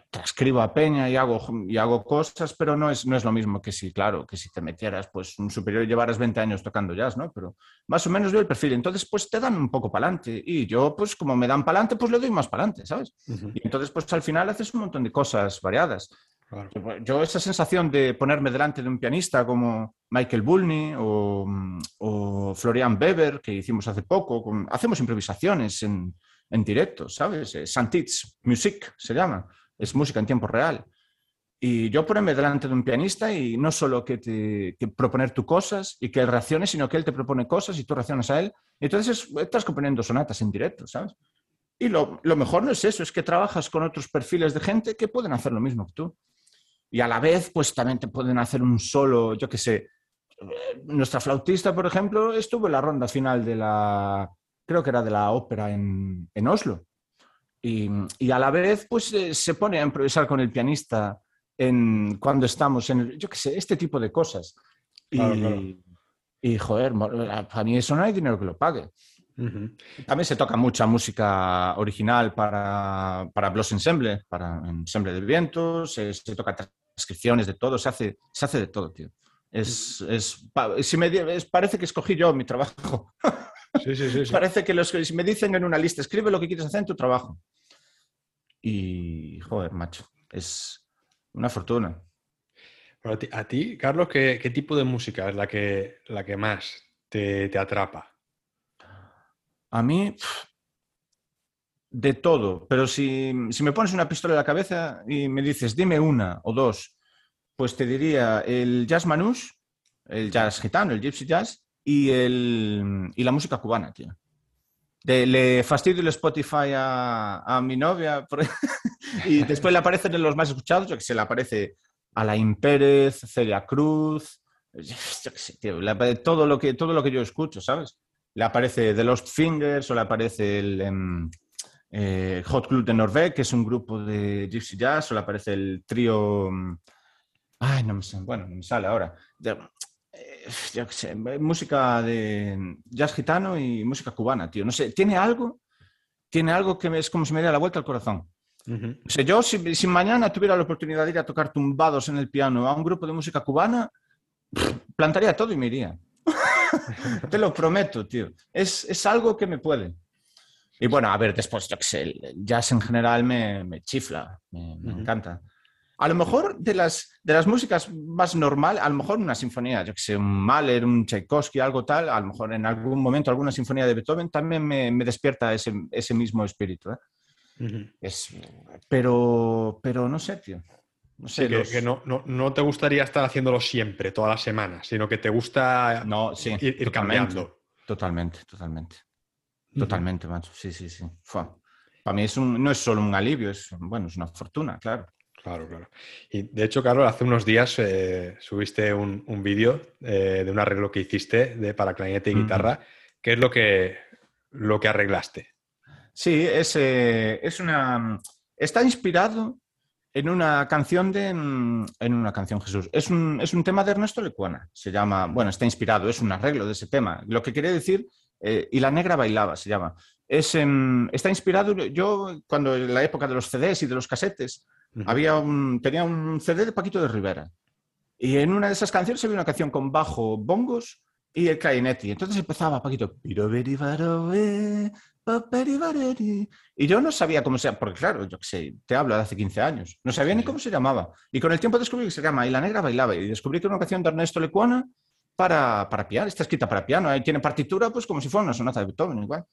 transcribo a Peña y hago, y hago cosas, pero no es, no es lo mismo que si, claro, que si te metieras, pues un superior llevaras 20 años tocando jazz, ¿no? Pero más o menos veo el perfil. Entonces, pues te dan un poco para adelante. Y yo, pues como me dan para adelante, pues le doy más para adelante, ¿sabes? Uh -huh. Y entonces, pues al final haces un montón de cosas variadas. Claro. Yo esa sensación de ponerme delante de un pianista como Michael Bulney o, o Florian Weber, que hicimos hace poco, con, hacemos improvisaciones en, en directo, ¿sabes? Eh, Santits Music se llama es música en tiempo real. Y yo ponerme delante de un pianista y no solo que, te, que proponer tú cosas y que él reaccione, sino que él te propone cosas y tú reaccionas a él. Entonces estás componiendo sonatas en directo, ¿sabes? Y lo, lo, mejor no es eso, es que trabajas con otros perfiles de gente que pueden hacer lo mismo que tú. Y a la vez, pues también te pueden hacer un solo, yo qué sé. Nuestra flautista, por ejemplo, estuvo en la ronda final de la, creo que era de la ópera en, en Oslo. Y, y, a la vez, pues eh, se pone a improvisar con el pianista en, cuando estamos en, el, yo qué sé, este tipo de cosas. Y, claro, y, joder, para mí eso no hay dinero que lo pague. Uh -huh. También se toca mucha música original para, para Blues Ensemble, para Ensemble de Vientos, se, se, toca transcripciones de todo, se hace, se hace de todo, tío. Es, es, si me, es, parece que escogí yo mi trabajo. Sí, sí, sí. Parece que los que me dicen en una lista, escribe lo que quieres hacer en tu trabajo. Y, joder, macho, es una fortuna. A, ti, a ti, Carlos, ¿qué, ¿qué, tipo de música es la que, la que más te, te atrapa? A mí, de todo. Pero si, si, me pones una pistola en la cabeza y me dices, dime una o dos, pues te diría el jazz manouche, el jazz gitano, el gypsy jazz, y, el, y la música cubana, tío. De, le fastidio el Spotify a, a mi novia y después le aparecen en los más escuchados, yo que sé, le aparece Alain Pérez, Celia Cruz, yo que sé, todo, lo que, todo lo que yo escucho, ¿sabes? Le aparece The Lost Fingers o le aparece el um, eh, Hot Club de Norveg, que es un grupo de Gypsy Jazz, o le aparece el trío... Um, ay, no me, bueno, no me sale ahora. Yo qué sé, música de jazz gitano y música cubana, tío. No sé, tiene algo, tiene algo que es como si me diera la vuelta al corazón. Uh -huh. o sea, yo, si, si, mañana tuviera la oportunidad de ir a tocar tumbados en el piano a un grupo de música cubana, plantaría todo y me iría. Te lo prometo, tío. Es, es, algo que me puede. Y bueno, a ver, después, yo qué sé, el jazz en general me, me chifla, me, me uh -huh. encanta. A lo mejor de las, de las músicas más normal, a lo mejor una sinfonía, yo que sé, un Mahler, un Tchaikovsky, algo tal, a lo mejor en algún momento alguna sinfonía de Beethoven también me, me despierta ese, ese, mismo espíritu. ¿eh? Uh -huh. es, pero, pero no sé, tío. No sé, sí, que, los... que no, no, no, te gustaría estar haciéndolo siempre, todas las semanas, sino que te gusta no, sí, ir, ir totalmente, cambiando. Totalmente, totalmente. Totalmente, uh -huh. macho. Sí, sí, sí. Fue. Para mí es un, no es solo un alivio, es, bueno, es una fortuna, claro. Claro, claro. Y de hecho, Carlos, hace unos días eh, subiste un, un vídeo eh, de un arreglo que hiciste de, para clarinete y guitarra. -huh. ¿Qué es lo que, lo que arreglaste? Sí, es, eh, es una. Está inspirado en una canción de. En una canción, Jesús. Es un, es un tema de Ernesto Lecuana. Se llama. Bueno, está inspirado, es un arreglo de ese tema. Lo que quiere decir. Eh, y la negra bailaba, se llama. Es, está inspirado. Yo, cuando en la época de los CDs y de los casetes, había un, tenía un CD de Paquito de Rivera. Y en una de esas canciones había una canción con bajo, bongos y el clarinetti. Entonces empezaba Paquito. Y yo no sabía cómo se llama, porque claro, yo qué sé, te hablo de hace 15 años. No sabía ni cómo se llamaba. Y con el tiempo descubrí que se llama Y la negra bailaba. Y descubrí que era una canción de Ernesto Lecuona para, para piano. Está escrita para piano. Ahí tiene partitura, pues como si fuera una sonata de Beethoven, igual.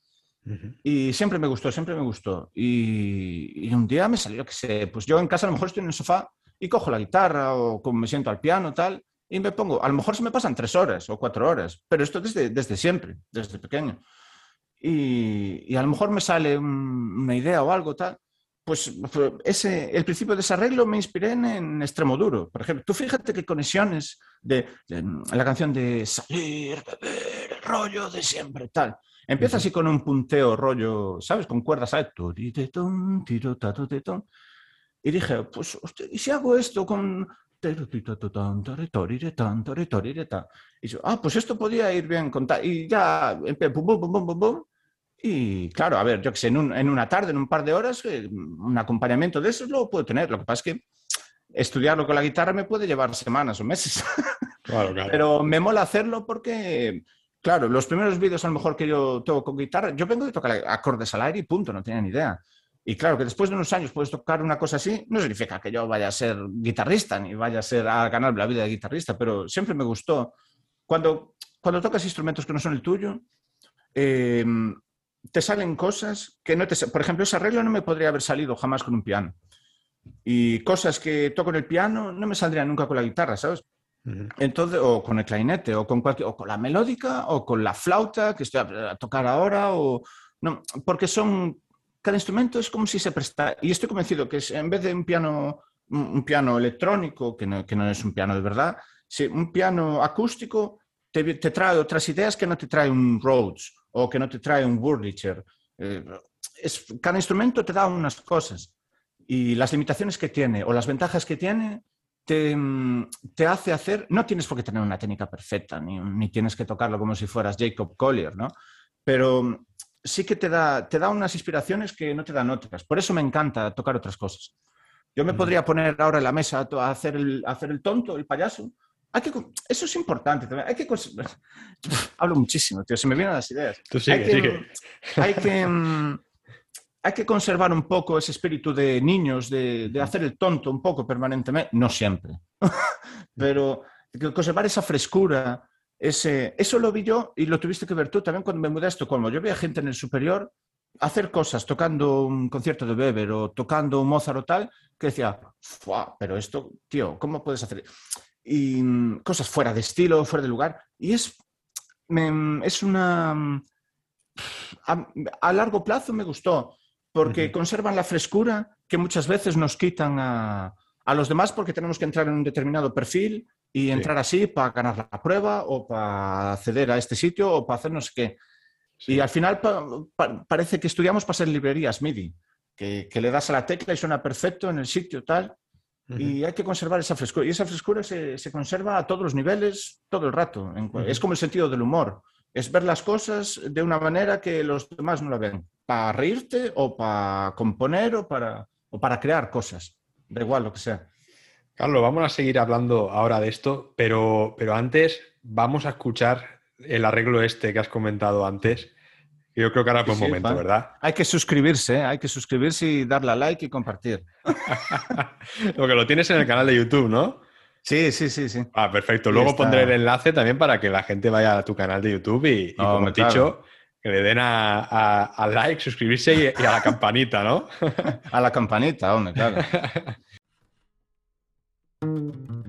Y siempre me gustó, siempre me gustó. Y, un día me salió que sé, pues yo en casa a lo mejor estoy en el sofá y cojo la guitarra o como me siento al piano tal y me pongo, a lo mejor se me pasan tres horas o cuatro horas, pero esto desde, desde siempre, desde pequeño. Y, a lo mejor me sale una idea o algo tal. Pues ese, el principio de ese arreglo me inspiré en, en Extremo Duro. Por ejemplo, tú fíjate qué conexiones de, de, la canción de salir, beber, el rollo de siempre, tal. Empieza así con un punteo rollo, ¿sabes? Con cuerdas, ¿sabes? Y dije, pues, ¿y si hago esto con... Y yo, ah, pues esto podía ir bien con Y ya, Y claro, a ver, yo que sé, en, una tarde, en un par de horas, un acompañamiento de eso lo puedo tener. Lo que pasa es que estudiarlo con la guitarra me puede llevar semanas o meses. Claro, claro. Pero me mola hacerlo porque Claro, los primeros vídeos a lo mejor que yo toco con guitarra, yo vengo de tocar acordes al aire y punto, no tenía ni idea. Y claro, que después de unos años puedes tocar una cosa así, no significa que yo vaya a ser guitarrista ni vaya a ser a ganar la vida de guitarrista, pero siempre me gustó. Cuando, cuando tocas instrumentos que no son el tuyo, em, te salen cosas que no te... Por ejemplo, ese arreglo no me podría haber salido jamás con un piano. Y cosas que toco en el piano no me saldrían nunca con la guitarra, ¿sabes? Entonces, o con el clarinete, o con, cualquier, o con la melódica, o con la flauta que estoy a, tocar ahora, o no, porque son, cada instrumento es como si se presta, y estoy convencido que es, en vez de un piano, un piano electrónico, que no, que no es un piano de verdad, si un piano acústico te, te, trae otras ideas que no te trae un Rhodes, o que no te trae un Wurlitzer. Eh, cada instrumento te da unas cosas, y las limitaciones que tiene, o las ventajas que tiene, Mm, te, hace hacer, no tienes por qué tener una técnica perfecta, ni, tienes que tocarlo como si fueras Jacob Collier, ¿no? Pero mm, sí que te da, te da unas inspiraciones que no te dan otras. Por eso me encanta tocar otras cosas. Yo me podría poner ahora en la mesa a hacer el, hacer el tonto, el payaso. Hay que, eso es importante Hay que, hablo muchísimo, tío. Se me vienen las ideas. Tú sigue, hay que, Hay que mm, hay que conservar un poco ese espíritu de niños, de, hacer el tonto un poco permanentemente, no siempre, pero conservar esa frescura, ese, eso lo vi yo y lo tuviste que ver tú también cuando me mudé a Estocolmo. Yo veía gente en el superior hacer cosas, tocando un concierto de Weber o tocando un Mozart o tal, que decía, pero esto, tío, ¿cómo puedes hacer? Y mm, cosas fuera de estilo, fuera de lugar. Y es, es una... a largo plazo me gustó porque conservan la frescura que muchas veces nos quitan a, los demás porque tenemos que entrar en un determinado perfil y entrar así para ganar la prueba o para acceder a este sitio o para hacer no sé qué. Y al final parece que estudiamos para ser librerías MIDI, que, le das a la tecla y suena perfecto en el sitio tal. Y hay que conservar esa frescura. Y esa frescura se, conserva a todos los niveles todo el rato. Es como el sentido del humor es ver las cosas de una manera que los demás no la ven. Para reírte o para componer o para, o para crear cosas. Da igual lo que sea. Carlos, vamos a seguir hablando ahora de esto, pero, pero antes vamos a escuchar el arreglo este que has comentado antes. Yo creo que ahora es un momento, ¿verdad? Hay que suscribirse, ¿eh? hay que suscribirse y darle a like y compartir. lo que lo tienes en el canal de YouTube, ¿no? Sí, sí, sí, sí. Ah, perfecto. Luego pondré el enlace también para que la gente vaya a tu canal de YouTube y, como he dicho, que le den a, like, suscribirse y, y, a la campanita, ¿no? a la campanita, hombre, claro.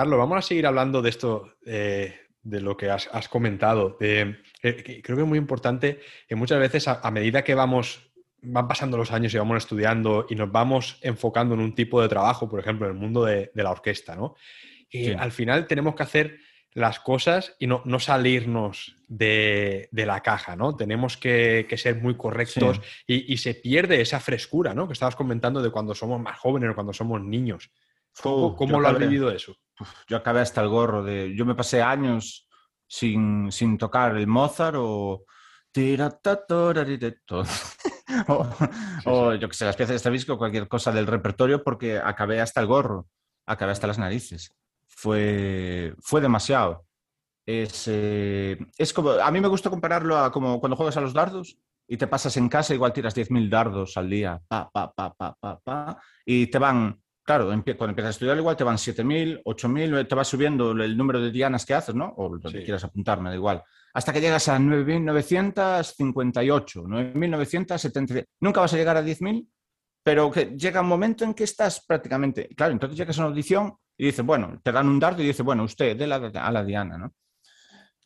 Carlos, vamos a seguir hablando de esto, eh, de lo que has, comentado. creo que es muy importante que muchas veces a, medida que vamos van pasando los años y vamos estudiando y nos vamos enfocando en un tipo de trabajo, por ejemplo, en el mundo de, la orquesta, ¿no? Y al final tenemos que hacer las cosas y no, salirnos de, la caja, ¿no? Tenemos que, ser muy correctos y, se pierde esa frescura, ¿no? Que estabas comentando de cuando somos más jóvenes o cuando somos niños. ¿Cómo, lo has vivido eso? Yo acabé hasta el gorro de... Yo me pasé años sin, tocar el Mozart o... o, o yo que sé, las piezas de Stravinsky o cualquier cosa del repertorio porque acabé hasta el gorro, acabé hasta las narices fue, fue demasiado. Es, eh, es como, a mí me gusta compararlo a como cuando juegas a los dardos y te pasas en casa, igual tiras 10.000 dardos al día, pa, pa, pa, pa, pa, pa, y te van, claro, cuando empiezas a estudiar igual te van 7.000, 8.000, te va subiendo el número de dianas que haces, ¿no? O donde quieras apuntar, me da igual. Hasta que llegas a 9.958, 9.970. Nunca vas a llegar a 10.000, pero que llega un momento en que estás prácticamente, claro, entonces llegas a una audición y dice, bueno, te dan un dardo y dice, bueno, usted, de la, a la Diana, ¿no?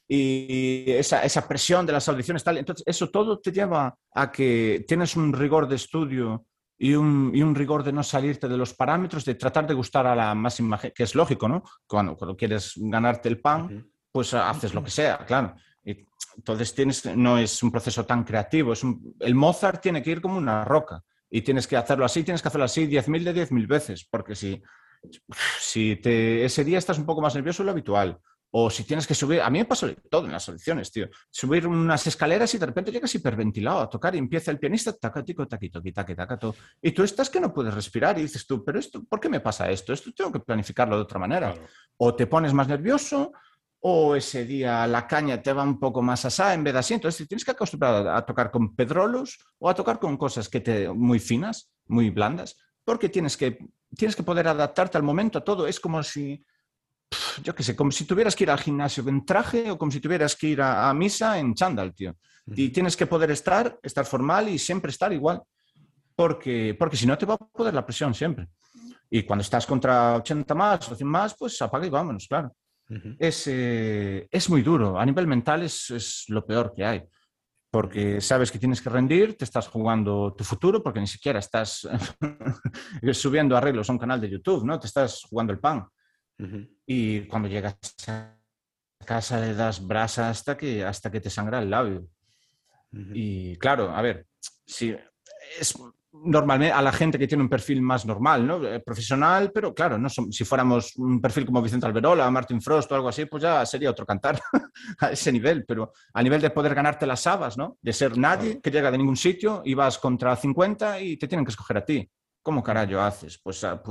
Y esa, esa, presión de las audiciones, tal. Entonces, eso todo te lleva a que tienes un rigor de estudio y un, y un rigor de no salirte de los parámetros, de tratar de gustar a la máxima, que es lógico, ¿no? Cuando, cuando quieres ganarte el pan, pues haces lo que sea, claro. Y entonces tienes, no es un proceso tan creativo, es el Mozart tiene que ir como una roca y tienes que hacerlo así, tienes que hacerlo así 10.000 de 10.000 veces, porque si si te, ese día estás un poco más nervioso de lo habitual, o si tienes que subir, a mí me pasa todo en las audiciones, tío, subir unas escaleras y de repente llegas hiperventilado a tocar y empieza el pianista, taca-tico, taquito, taca-taco, y tú estás que no puedes respirar y dices tú, pero esto, ¿por qué me pasa esto? Esto tengo que planificarlo de otra manera. O te pones más nervioso, o ese día la caña te va un poco más asá en vez de así. Entonces tienes que acostumbrar a, tocar con pedrolos o a tocar con cosas que te, muy finas, muy blandas, porque tienes que tienes que poder adaptarte al momento a todo. Es como si, yo qué sé, como si tuvieras que ir al gimnasio en traje o como si tuvieras que ir a, misa en chándal, tío. Y tienes que poder estar, estar formal y siempre estar igual. Porque, porque si no te va a poder la presión siempre. Y cuando estás contra 80 más o 100 más, pues apaga y vámonos, claro. es, eh, es, muy duro. A nivel mental es, es lo peor que hay porque sabes que tienes que rendir, te estás jugando tu futuro, porque ni siquiera estás subiendo arreglos a un canal de YouTube, ¿no? Te estás jugando el pan. Y cuando llegas a casa le das brasa hasta que, hasta que te sangra el labio. Y claro, a ver, si es, normalmente a la gente que tiene un perfil más normal, ¿no? Eh, profesional, pero claro, no si fuéramos un perfil como Vicente Alberola, Martin Frost o algo así, pues ya sería otro cantar a ese nivel, pero a nivel de poder ganarte las habas, ¿no? De ser nadie que llega de ningún sitio y vas contra 50 y te tienen que escoger a ti. ¿Cómo carajo haces? Pues, ah,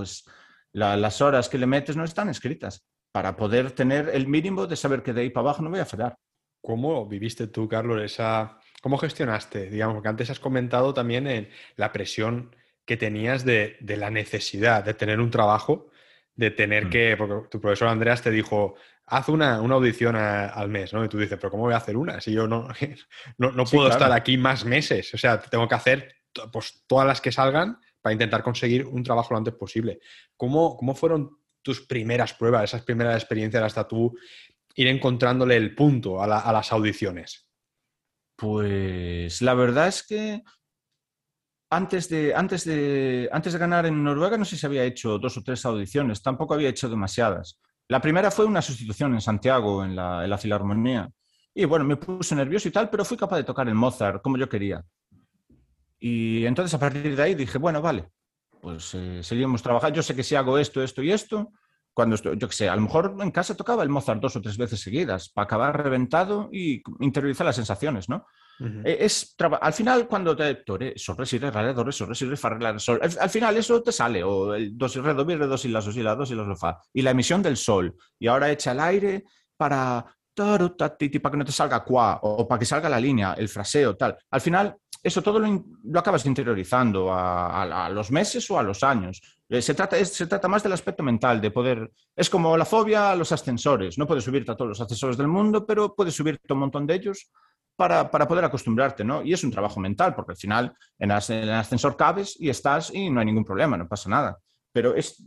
pues las horas que le metes no están escritas para poder tener el mínimo de saber que de ahí para abajo no voy a fallar. ¿Cómo viviste tú, Carlos, esa ¿Cómo gestionaste? Digamos, que antes has comentado también en la presión que tenías de, la necesidad de tener un trabajo, de tener mm. que, porque tu profesor Andreas te dijo, haz una, audición al mes, ¿no? Y tú dices, pero ¿cómo voy a hacer una? Si yo no, no, puedo estar aquí más meses, o sea, tengo que hacer pues, todas las que salgan para intentar conseguir un trabajo lo antes posible. ¿Cómo, cómo fueron tus primeras pruebas, esas primeras experiencias hasta tú ir encontrándole el punto a las audiciones? Pues la verdad es que antes de, antes, de, antes de ganar en Noruega no sé si había hecho dos o tres audiciones, tampoco había hecho demasiadas. La primera fue una sustitución en Santiago, en la, en la Filarmonía. Y bueno, me puse nervioso y tal, pero fui capaz de tocar el Mozart como yo quería. Y entonces a partir de ahí dije, bueno, vale, pues eh, seguimos trabajando. Yo sé que si hago esto, esto y esto, cuando estoy, yo qué sé, a lo mejor en casa tocaba el Mozart dos o tres veces seguidas para acabar reventado y interiorizar las sensaciones, ¿no? E, es al final cuando te tore, sol, re, si, re, re, do, re, sol, re, si, re, fa, re, sol, al, al, final eso te sale, o el do, si, re, do, mi, re, do, si, la, so, si, la, do, si, la, so, fa. Y la emisión del sol. Y ahora echa el aire para para que no te salga cuá o para que salga la línea, el fraseo, tal. Al final, eso todo lo, lo acabas interiorizando a, los meses o a los años. Eh, se trata, se trata más del aspecto mental, de poder... Es como la fobia a los ascensores. No puedes subirte a todos los ascensores del mundo, pero puedes subirte a un montón de ellos para, para, poder acostumbrarte, ¿no? Y es un trabajo mental, porque al final en, el ascensor cabes y estás y no hay ningún problema, no pasa nada. Pero es,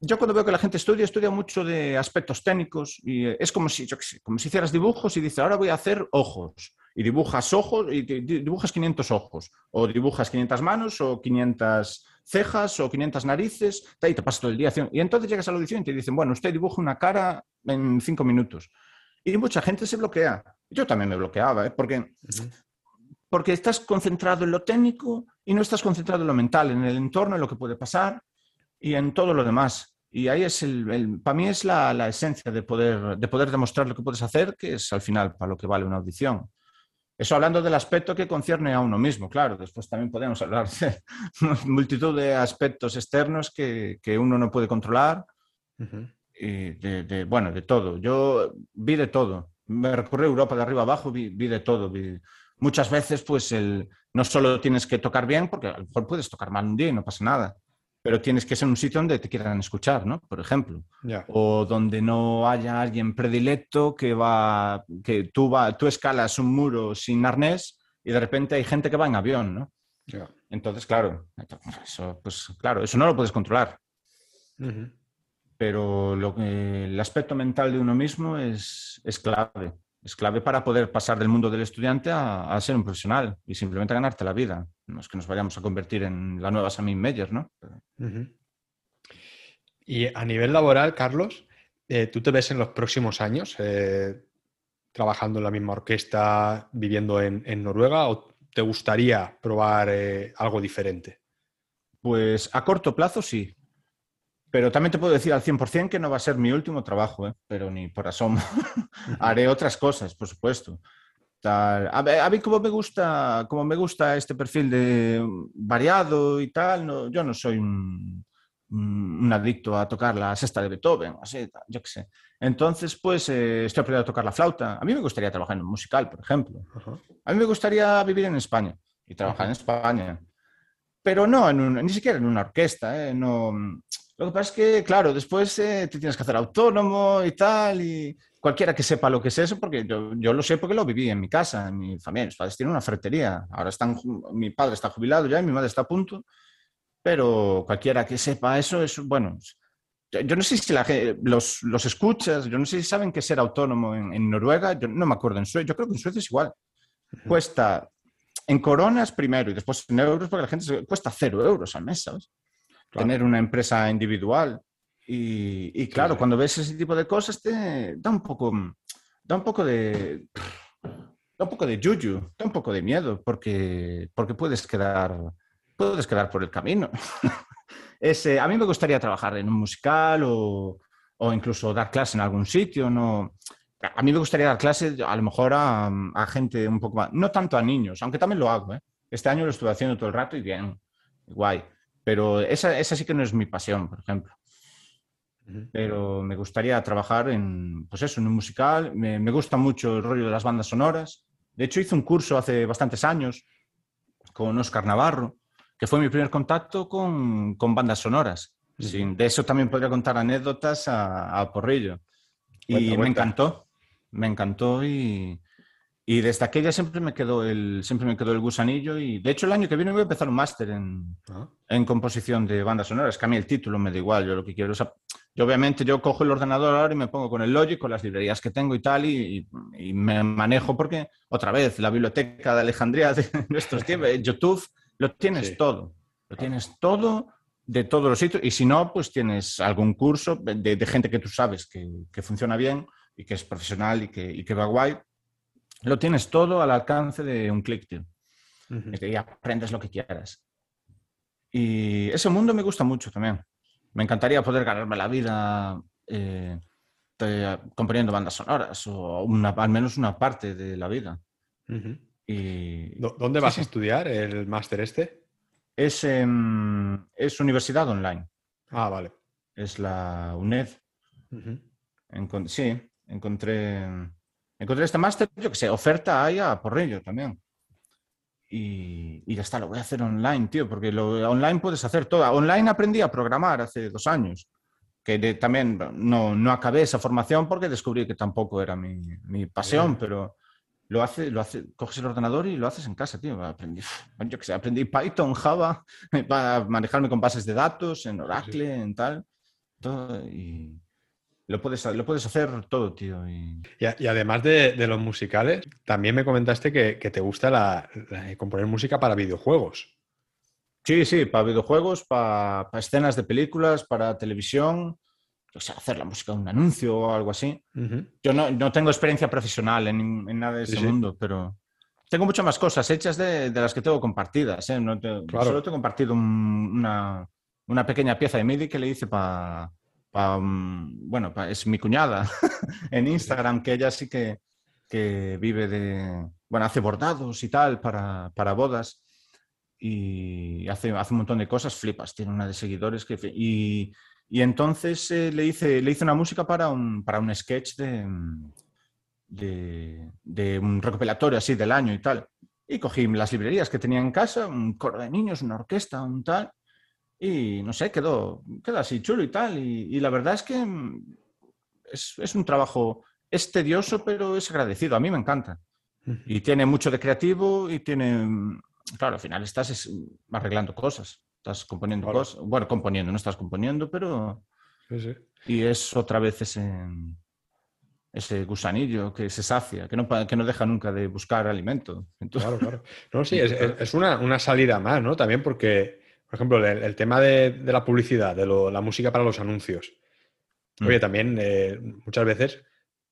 yo cuando veo que la gente estudia, estudia mucho de aspectos técnicos y es como si, yo como si hicieras dibujos y dices, ahora voy a hacer ojos. Y dibujas ojos y dibujas 500 ojos, o dibujas 500 manos, o 500 cejas, o 500 narices, y te pasas todo el día haciendo. Y entonces llegas a la audición y te dicen, bueno, usted dibuja una cara en cinco minutos. Y mucha gente se bloquea. Yo también me bloqueaba, ¿eh? porque, porque estás concentrado en lo técnico y no estás concentrado en lo mental, en el entorno, en lo que puede pasar y en todo lo demás. Y ahí es el, para mí es la, la, esencia de poder, de poder demostrar lo que puedes hacer, que es al final para lo que vale una audición. Eso hablando del aspecto que concierne a uno mismo, claro. Después también podemos hablar de multitud de aspectos externos que, que uno no puede controlar. y de, de, bueno, de todo. Yo vi de todo. Me recorrí Europa de arriba abajo, vi, vi de todo. Vi... Muchas veces, pues, el, no solo tienes que tocar bien, porque a lo mejor puedes tocar mal un día y no pasa nada pero tienes que ser un sitio donde te quieran escuchar, ¿no? Por ejemplo. Yeah. O donde no haya alguien predilecto que va, que tú, va, tú escalas un muro sin arnés y de repente hay gente que va en avión, ¿no? Yeah. Entonces, claro, eso, pues, claro, eso no lo puedes controlar. Uh -huh. Pero lo, eh, el aspecto mental de uno mismo es, es clave es clave para poder pasar del mundo del estudiante a, a, ser un profesional y simplemente ganarte la vida. No es que nos vayamos a convertir en la nueva Sammy Meyer, ¿no? Uh -huh. Y a nivel laboral, Carlos, eh, ¿tú te ves en los próximos años eh, trabajando en la misma orquesta, viviendo en, en Noruega o te gustaría probar eh, algo diferente? Pues a corto plazo sí, pero también te puedo decir al 100% que no va a ser mi último trabajo, ¿eh? pero ni por asomo. Haré otras cosas, por supuesto. Tal. A, ver, a mí como me gusta, como me gusta este perfil de variado y tal, no, yo no soy un, un, adicto a tocar la sexta de Beethoven, así, yo qué sé. Entonces, pues eh, estoy aprendiendo a tocar la flauta. A mí me gustaría trabajar en un musical, por ejemplo. Uh -huh. A mí me gustaría vivir en España y trabajar uh -huh. en España. Pero no, en un, ni siquiera en una orquesta, ¿eh? no, lo que pasa es que, claro, después eh, te tienes que hacer autónomo y tal, y cualquiera que sepa lo que es eso, porque yo, yo lo sé porque lo viví en mi casa, en mi familia, mis padres tienen una ferretería, ahora están, mi padre está jubilado ya y mi madre está a punto, pero cualquiera que sepa eso, es, bueno, yo, no sé si la, los, los escuchas, yo no sé si saben qué es ser autónomo en, en Noruega, yo no me acuerdo en Suecia, yo creo que en Suecia es igual, cuesta en coronas primero y después en euros, porque la gente cuesta cero euros al mes, ¿sabes? Claro. tener una empresa individual. Y, y claro, sí. cuando ves ese tipo de cosas te da un poco, da un poco de, da un poco de yuyu, da un poco de miedo, porque, porque puedes quedar, puedes quedar por el camino. Ese, a mí me gustaría trabajar en un musical o, o incluso dar clase en algún sitio. No, a mí me gustaría dar clase a lo mejor a, a, gente un poco más, no tanto a niños, aunque también lo hago. ¿eh? Este año lo estuve haciendo todo el rato y bien, guay pero esa, esa sí que no es mi pasión, por ejemplo. Uh -huh. Pero me gustaría trabajar en, pues eso, en un musical. Me, me, gusta mucho el rollo de las bandas sonoras. De hecho, hice un curso hace bastantes años con Oscar Navarro, que fue mi primer contacto con, con bandas sonoras. Uh -huh. sí, de eso también podría contar anécdotas a, a Porrillo. Y cuenta, me encantó, me encantó y, y desde aquella siempre me quedó el, siempre me quedó el gusanillo y de hecho el año que viene voy a empezar un máster en, ¿Ah? en, composición de bandas sonoras, que a mí el título me da igual, yo lo que quiero es... Yo obviamente yo cojo el ordenador ahora y me pongo con el Logic, con las librerías que tengo y tal, y, y, y me manejo porque, otra vez, la biblioteca de Alejandría de nuestros tiempos, YouTube, lo tienes sí. todo, lo tienes todo de todos los sitios y si no, pues tienes algún curso de, de gente que tú sabes que, que, funciona bien y que es profesional y que, y que va guay lo tienes todo al alcance de un clic, tío. Uh -huh. Y aprendes lo que quieras. Y ese mundo me gusta mucho también. Me encantaría poder ganarme la vida eh, componiendo bandas sonoras o una, al menos una parte de la vida. Uh -huh. y... ¿Dónde vas sí, a estudiar el máster este? Es, eh, es universidad online. Ah, vale. Es la UNED. Uh -huh. Sí, encontré Encontré este máster, yo que sé, oferta hay a Porrillo también. Y, y, ya está, lo voy a hacer online, tío, porque lo, online puedes hacer todo. Online aprendí a programar hace dos años, que de, también no, no acabé esa formación porque descubrí que tampoco era mi, mi pasión, Bien. pero lo hace, lo hace, coges el ordenador y lo haces en casa, tío. Aprendí, yo que sé, aprendí Python, Java, para manejarme con bases de datos, en Oracle, sí. en tal. y lo puedes, lo puedes hacer todo, tío. Y, y, además de, los musicales, también me comentaste que, te gusta la, componer música para videojuegos. Sí, sí, para videojuegos, para, escenas de películas, para televisión, o sea, hacer la música de un anuncio o algo así. Yo no, tengo experiencia profesional en, nada de ese mundo, pero tengo muchas más cosas hechas de, las que tengo compartidas. ¿eh? No Solo te he compartido una, una pequeña pieza de MIDI que le hice para bueno, es mi cuñada en Instagram, que ella sí que, vive de, bueno, hace bordados y tal para, bodas y hace, hace un montón de cosas, flipas, tiene una de seguidores que... Y, entonces eh, le, hice, le hice una música para un, para un sketch de, de, de, un recopilatorio así del año y tal. Y cogí las librerías que tenía en casa, un coro de niños, una orquesta, un tal, y no sé, quedó, quedó así chulo y tal. Y, la verdad es que mm, es, un trabajo, es tedioso, pero es agradecido. A mí me encanta. Y tiene mucho de creativo y tiene, mm, claro, al final estás arreglando cosas, estás componiendo cosas. Bueno, componiendo, no estás componiendo, pero... Y es otra vez ese, ese gusanillo que se sacia, que no, que no deja nunca de buscar alimento. Claro, claro. No, sí, es, es una, una, salida más, ¿no? También porque por ejemplo, el, tema de, la publicidad, de la música para los anuncios. Mm. Oye, también eh, muchas veces,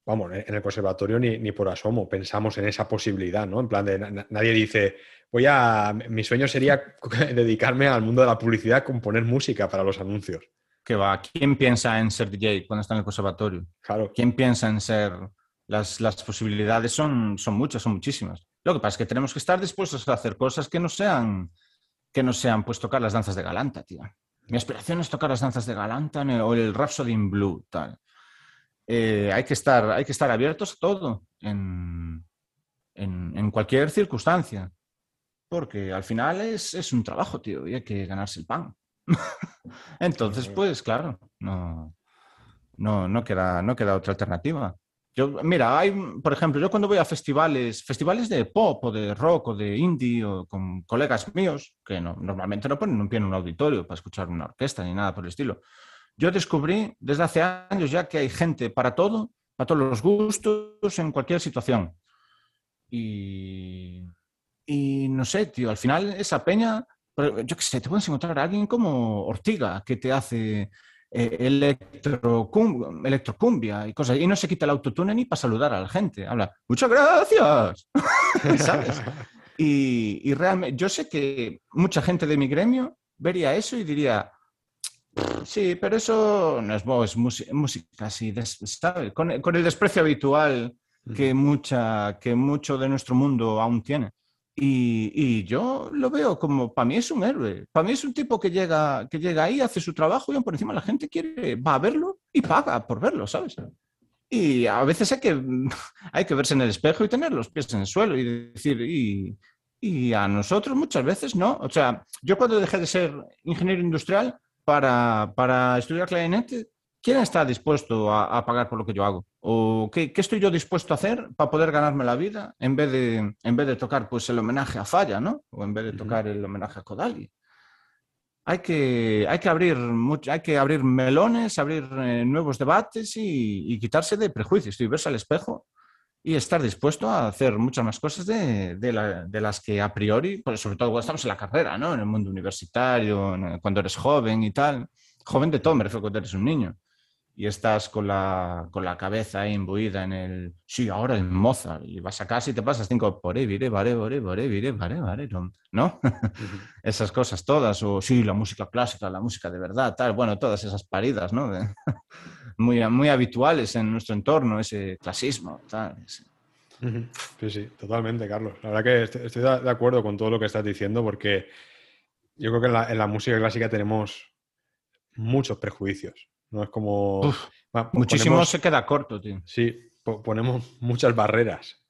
vamos, en el conservatorio ni, por asomo pensamos en esa posibilidad, ¿no? En plan de nadie dice, voy a. Mi sueño sería dedicarme al mundo de la publicidad, componer música para los anuncios. Que va, ¿quién piensa en ser DJ cuando está en el conservatorio? Claro. ¿Quién piensa en ser.? Las, las posibilidades son, son muchas, son muchísimas. Lo que pasa es que tenemos que estar dispuestos a hacer cosas que no sean que no sean pues tocar las danzas de Galanta, tío. Mi aspiración es tocar las danzas de Galanta o el Rhapsody in Blue, tal. Eh, hay, que estar, hay que estar abiertos a todo en, en, cualquier circunstancia. Porque al final es, es, un trabajo, tío, y hay que ganarse el pan. Entonces, pues claro, no, no, no, queda, no queda otra alternativa. Yo, mira, hay, por ejemplo, yo cuando voy a festivales, festivales de pop o de rock o de indie o con colegas míos, que no, normalmente no ponen un pie en un auditorio para escuchar una orquesta ni nada por el estilo, yo descubrí desde hace años ya que hay gente para todo, para todos los gustos, en cualquier situación. Y, y no sé, tío, al final esa peña, yo qué sé, te puedes encontrar a alguien como Ortiga, que te hace eh, electrocumbia y cosas. Y no se quita el autotune ni para saludar a la gente. Habla, muchas gracias. Y, realmente, yo sé que mucha gente de mi gremio vería eso y diría, sí, pero eso no es voz, es música así, Con, el desprecio habitual que, mucha, que mucho de nuestro mundo aún tiene. Y, yo lo veo como, para mí es un héroe, para mí es un tipo que llega, que llega ahí, hace su trabajo y por encima la gente quiere, va a verlo y paga por verlo, ¿sabes? Y a veces hay que, hay que verse en el espejo y tener los pies en el suelo y decir, y, y a nosotros muchas veces no. O sea, yo cuando dejé de ser ingeniero industrial para, para estudiar clarinete, ¿quién está dispuesto a, pagar por lo que yo hago? ¿O qué, estoy yo dispuesto a hacer para poder ganarme la vida en vez de, en vez de tocar pues, el homenaje a Falla, ¿no? O en vez de tocar el homenaje a Kodali. Hay que, hay que, abrir, hay que abrir melones, abrir eh, nuevos debates y, quitarse de prejuicios y verse al espejo y estar dispuesto a hacer muchas más cosas de, de, las que a priori, pues sobre todo cuando estamos en la carrera, ¿no? En el mundo universitario, cuando eres joven y tal. Joven de todo, me refiero cuando eres un niño y estás con la, con la cabeza imbuida en el, sí, ahora el Mozart, y vas a casa y te pasas cinco, por vire, vale, vale, vire, vale, vale, ¿no? esas cosas todas, o sí, la música clásica, la música de verdad, tal, bueno, todas esas paridas, ¿no? muy, muy habituales en nuestro entorno, ese clasismo, tal. Sí, sí, totalmente, Carlos. La verdad que estoy de acuerdo con todo lo que estás diciendo porque yo creo que en la, en la música clásica tenemos muchos prejuicios no es como. muchísimo se queda corto, tío. Sí, ponemos muchas barreras.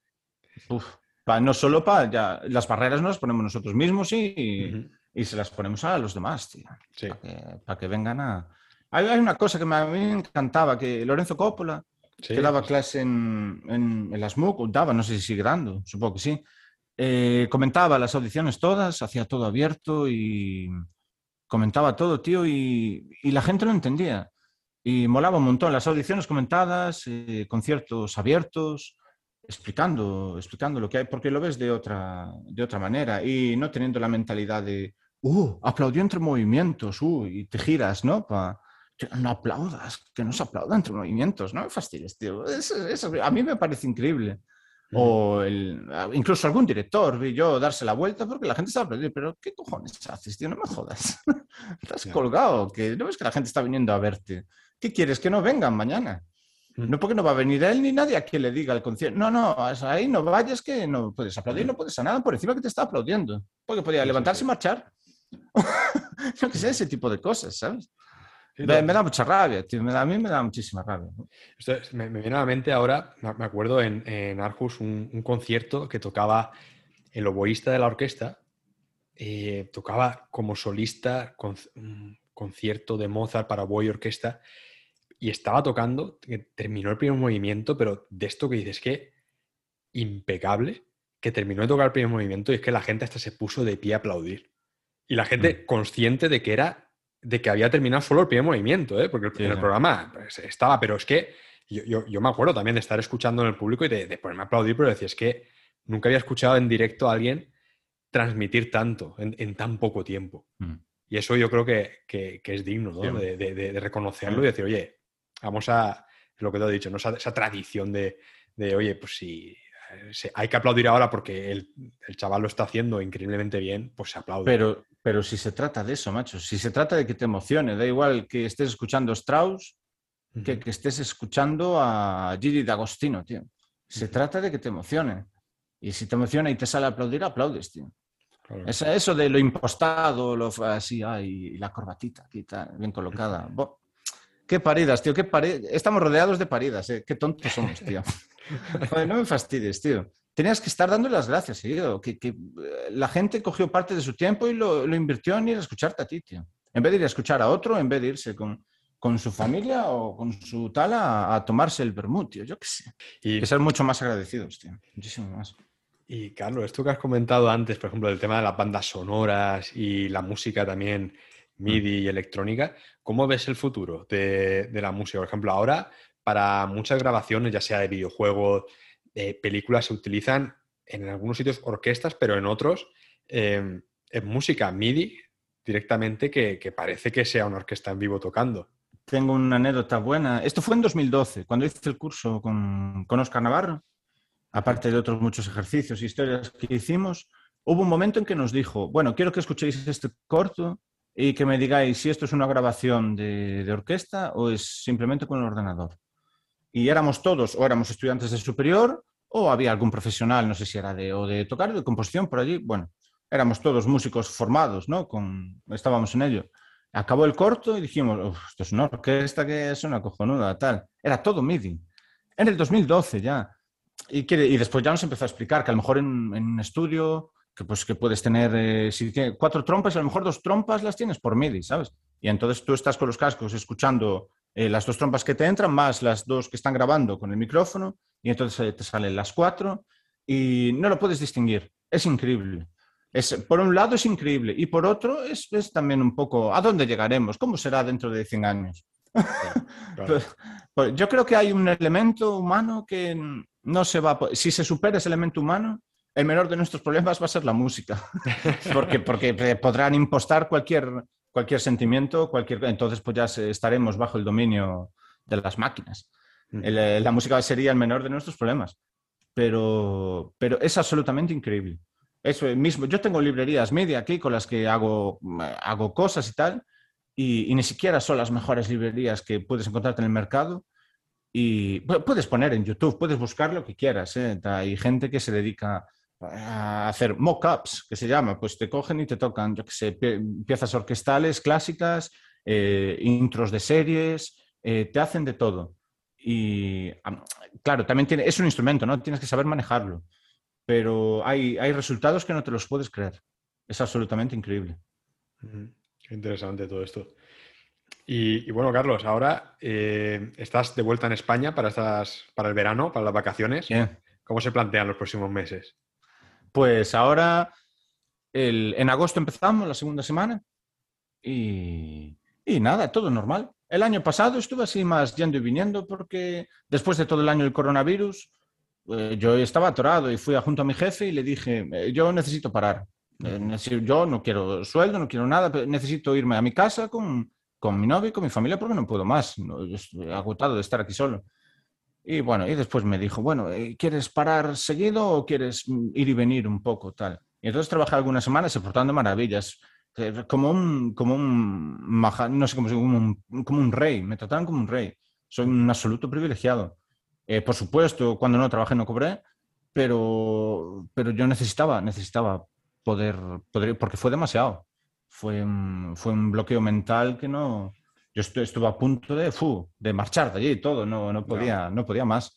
no solo para. Ya, las barreras no las ponemos nosotros mismos y, y se las ponemos a los demás, tío. Para, que, vengan a. Hay, una cosa que me, a mí me encantaba: que Lorenzo Coppola, que daba clase en, en, las MOOC, daba, no sé si sigue dando, supongo que sí. Eh, comentaba las audiciones todas, hacía todo abierto y comentaba todo, tío, y, y la gente lo entendía. Y molaba un montón las audiciones comentadas, eh, conciertos abiertos, explicando, explicando lo que hay, porque lo ves de otra, de otra manera y no teniendo la mentalidad de, uh, aplaudió entre movimientos, uh, y te giras, ¿no? Pa, no aplaudas, que no se aplauda entre movimientos, no me fastidies, tío. Eso, a mí me parece increíble. O el, incluso algún director vi yo darse la vuelta porque la gente estaba aplaudiendo, pero ¿qué cojones haces, tío? No me jodas. Estás colgado, que no ves que la gente está viniendo a verte. ¿Qué quieres? Que no vengan mañana. No porque no va a venir él ni nadie a quien le diga el concierto. No, no, ahí no vayas que no puedes aplaudir, no puedes a nada por encima que te está aplaudiendo. Porque podía levantarse y marchar. Yo qué sé, ese tipo de cosas, ¿sabes? me, da mucha rabia, tío. a mí me da muchísima rabia. me, viene a la mente ahora, me acuerdo en, en Arjus un, concierto que tocaba el oboísta de la orquesta, eh, tocaba como solista un concierto de Mozart para oboe y orquesta y estaba tocando, terminó el primer movimiento, pero de esto que dices que impecable, que terminó de tocar el primer movimiento y es que la gente hasta se puso de pie a aplaudir. Y la gente mm. consciente de que era, de que había terminado solo el primer movimiento, ¿eh? porque el, programa pues, estaba, pero es que yo, me acuerdo también de estar escuchando en el público y de, ponerme a aplaudir, pero decía, es que nunca había escuchado en directo a alguien transmitir tanto en, tan poco tiempo. Mm. Y eso yo creo que, es digno ¿no? de, reconocerlo y decir, oye, vamos a lo que te he dicho, ¿no? esa, tradición de, oye, pues si hay que aplaudir ahora porque el, chaval lo está haciendo increíblemente bien, pues se aplaude. Pero, pero si se trata de eso, macho, si se trata de que te emocione, da igual que estés escuchando Strauss que que estés escuchando a Gigi D'Agostino, tío. Se trata de que te emocione. Y si te emociona y te sale a aplaudir, aplaudes, tío. eso de lo impostado, lo así, ay, la corbatita aquí, bien colocada. Qué paridas, tío, qué paridas. Estamos rodeados de paridas, ¿eh? Qué tontos somos, tío. no me fastidies, tío. Tenías que estar dando las gracias, tío. Que, que, eh, la gente cogió parte de su tiempo y lo, lo, invirtió en ir a escucharte a ti, tío. En vez de ir a escuchar a otro, en vez de irse con, con su familia o con su tal a, tomarse el vermut, tío. Yo qué sé. Y que ser mucho más agradecidos, tío. Muchísimo más. Y Carlos, esto que has comentado antes, por ejemplo, del tema de las bandas sonoras y la música también MIDI y electrónica, ¿cómo ves el futuro de, la música? Por ejemplo, ahora para muchas grabaciones, ya sea de videojuegos, de películas, se utilizan en algunos sitios orquestas, pero en otros em, es música MIDI directamente que, parece que sea una orquesta en vivo tocando. Tengo una anécdota buena. Esto fue en 2012, cuando hice el curso con, con Oscar Navarro, aparte de otros muchos ejercicios e historias que hicimos, hubo un momento en que nos dijo, bueno, quiero que escuchéis este corto y que me digáis si esto es una grabación de, orquesta o es simplemente con el ordenador. Y éramos todos, o éramos estudiantes de superior, o había algún profesional, no sé si era de, o de tocar, o de composición por allí. Bueno, éramos todos músicos formados, ¿no? Con, estábamos en ello. Acabó el corto y dijimos, esto es una orquesta que es una cojonuda, tal. Era todo MIDI. En el 2012 ya. Y, y después ya nos empezó a explicar que a lo mejor en, en un estudio que, pues, que puedes tener eh, si cuatro trompas a lo mejor dos trompas las tienes por MIDI, ¿sabes? Y entonces tú estás con los cascos escuchando eh, las dos trompas que te entran más las dos que están grabando con el micrófono y entonces eh, te salen las cuatro y no lo puedes distinguir. Es increíble. Es, por un lado es increíble y por otro es, es también un poco ¿a dónde llegaremos? ¿Cómo será dentro de 100 años? Pues, pues, yo creo que hay un elemento humano que no se va a... Si se supera ese elemento humano, el menor de nuestros problemas va a ser la música, porque, porque podrán impostar cualquier, cualquier sentimiento, cualquier, entonces pues ya estaremos bajo el dominio de las máquinas. Mm. Eh, la música sería el menor de nuestros problemas, pero, pero es absolutamente increíble. Eso mismo, yo tengo librerías media aquí con las que hago, hago cosas y tal, y, ni siquiera son las mejores librerías que puedes encontrarte en el mercado. Y puedes poner en YouTube, puedes buscar lo que quieras. ¿eh? Hay gente que se dedica a hacer mock-ups, que se llama, pues te cogen y te tocan, yo qué sé, piezas orquestales clásicas, eh, intros de series, eh, te hacen de todo. Y claro, también tiene, es un instrumento, ¿no? Tienes que saber manejarlo, pero hay, hay resultados que no te los puedes creer. Es absolutamente increíble. Qué interesante todo esto. Y, bueno, Carlos, ahora eh, estás de vuelta en España para, estas, para el verano, para las vacaciones. ¿Cómo se plantean los próximos meses? Pues ahora, en agosto empezamos la segunda semana y, nada, todo normal. el año pasado estuve así más yendo y viniendo porque después de todo el año del coronavirus, eh, yo estaba atorado y fui a junto a mi jefe y le dije, eh, yo necesito parar. Eh, yo no quiero sueldo, no quiero nada, pero necesito irme a mi casa con, con mi novio y con mi familia porque no puedo más. No, yo estoy agotado de estar aquí solo. Y bueno, y después me dijo, bueno, ¿quieres parar seguido o quieres ir y venir un poco tal? Y entonces trabajé algunas semanas soportando maravillas, como un, como un, no sé cómo como un, rey, me trataron como un rey. Soy un absoluto privilegiado. Eh, por supuesto, cuando no trabajé no cobré, pero, pero yo necesitaba, necesitaba poder, poder, porque fue demasiado. Fue un, fue un bloqueo mental que no... Yo estuve a punto de, fu, de marchar de allí y todo, no, no, podía, no. podía más.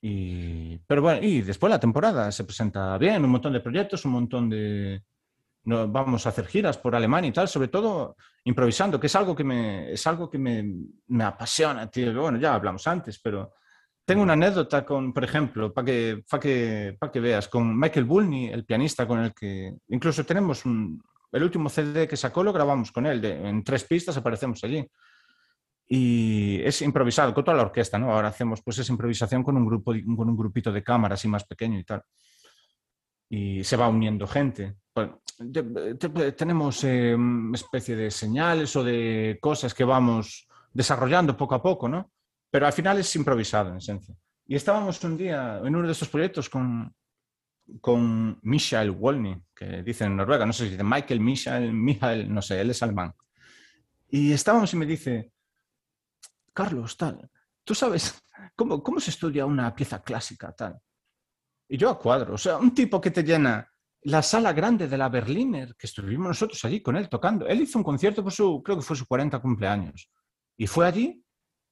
Y, pero bueno, y después la temporada se presenta bien, un montón de proyectos, un montón de... No, vamos a hacer giras por Alemania y tal, sobre todo improvisando, que es algo que me, es algo que me, me apasiona, tío. Bueno, ya hablamos antes, pero tengo una anécdota con, por ejemplo, para que, para que, para que veas, con Michael Bulney, el pianista con el que incluso tenemos un, el último CD que sacó lo grabamos con él, en tres pistas aparecemos allí. Y es improvisado con toda la orquesta, ¿no? Ahora hacemos pues esa improvisación con un, grupo, con un grupito de cámaras y más pequeño y tal. Y se va uniendo gente. tenemos eh, una especie de señales o de cosas que vamos desarrollando poco a poco, ¿no? Pero al final es improvisado, en esencia. Y estábamos un día en uno de estos proyectos con, con Michael Wolny, que dice en Noruega, no sé si dice Michael, Michael, Michael, no sé, él es alemán. Y estábamos y me dice, Carlos, tal, ¿tú sabes cómo, cómo se estudia una pieza clásica, tal? Y yo a cuadro, o sea, un tipo que te llena la sala grande de la Berliner, que estuvimos nosotros allí con él tocando. Él hizo un concierto por su, creo que fue su 40 cumpleaños. Y fue allí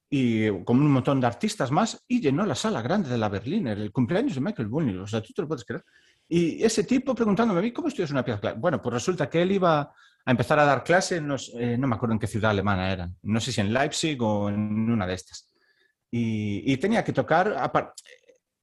y con un montón de artistas más y llenó la sala grande de la Berliner, el cumpleaños de Michael Bublé, o sea, tú te lo puedes creer. Y ese tipo preguntándome a mí, ¿cómo estudias una pieza clásica? Bueno, pues resulta que él iba a empezar a dar clase, no, eh, no me acuerdo en qué ciudad alemana era, no sé si en Leipzig o en una de estas. Y, y tenía que tocar,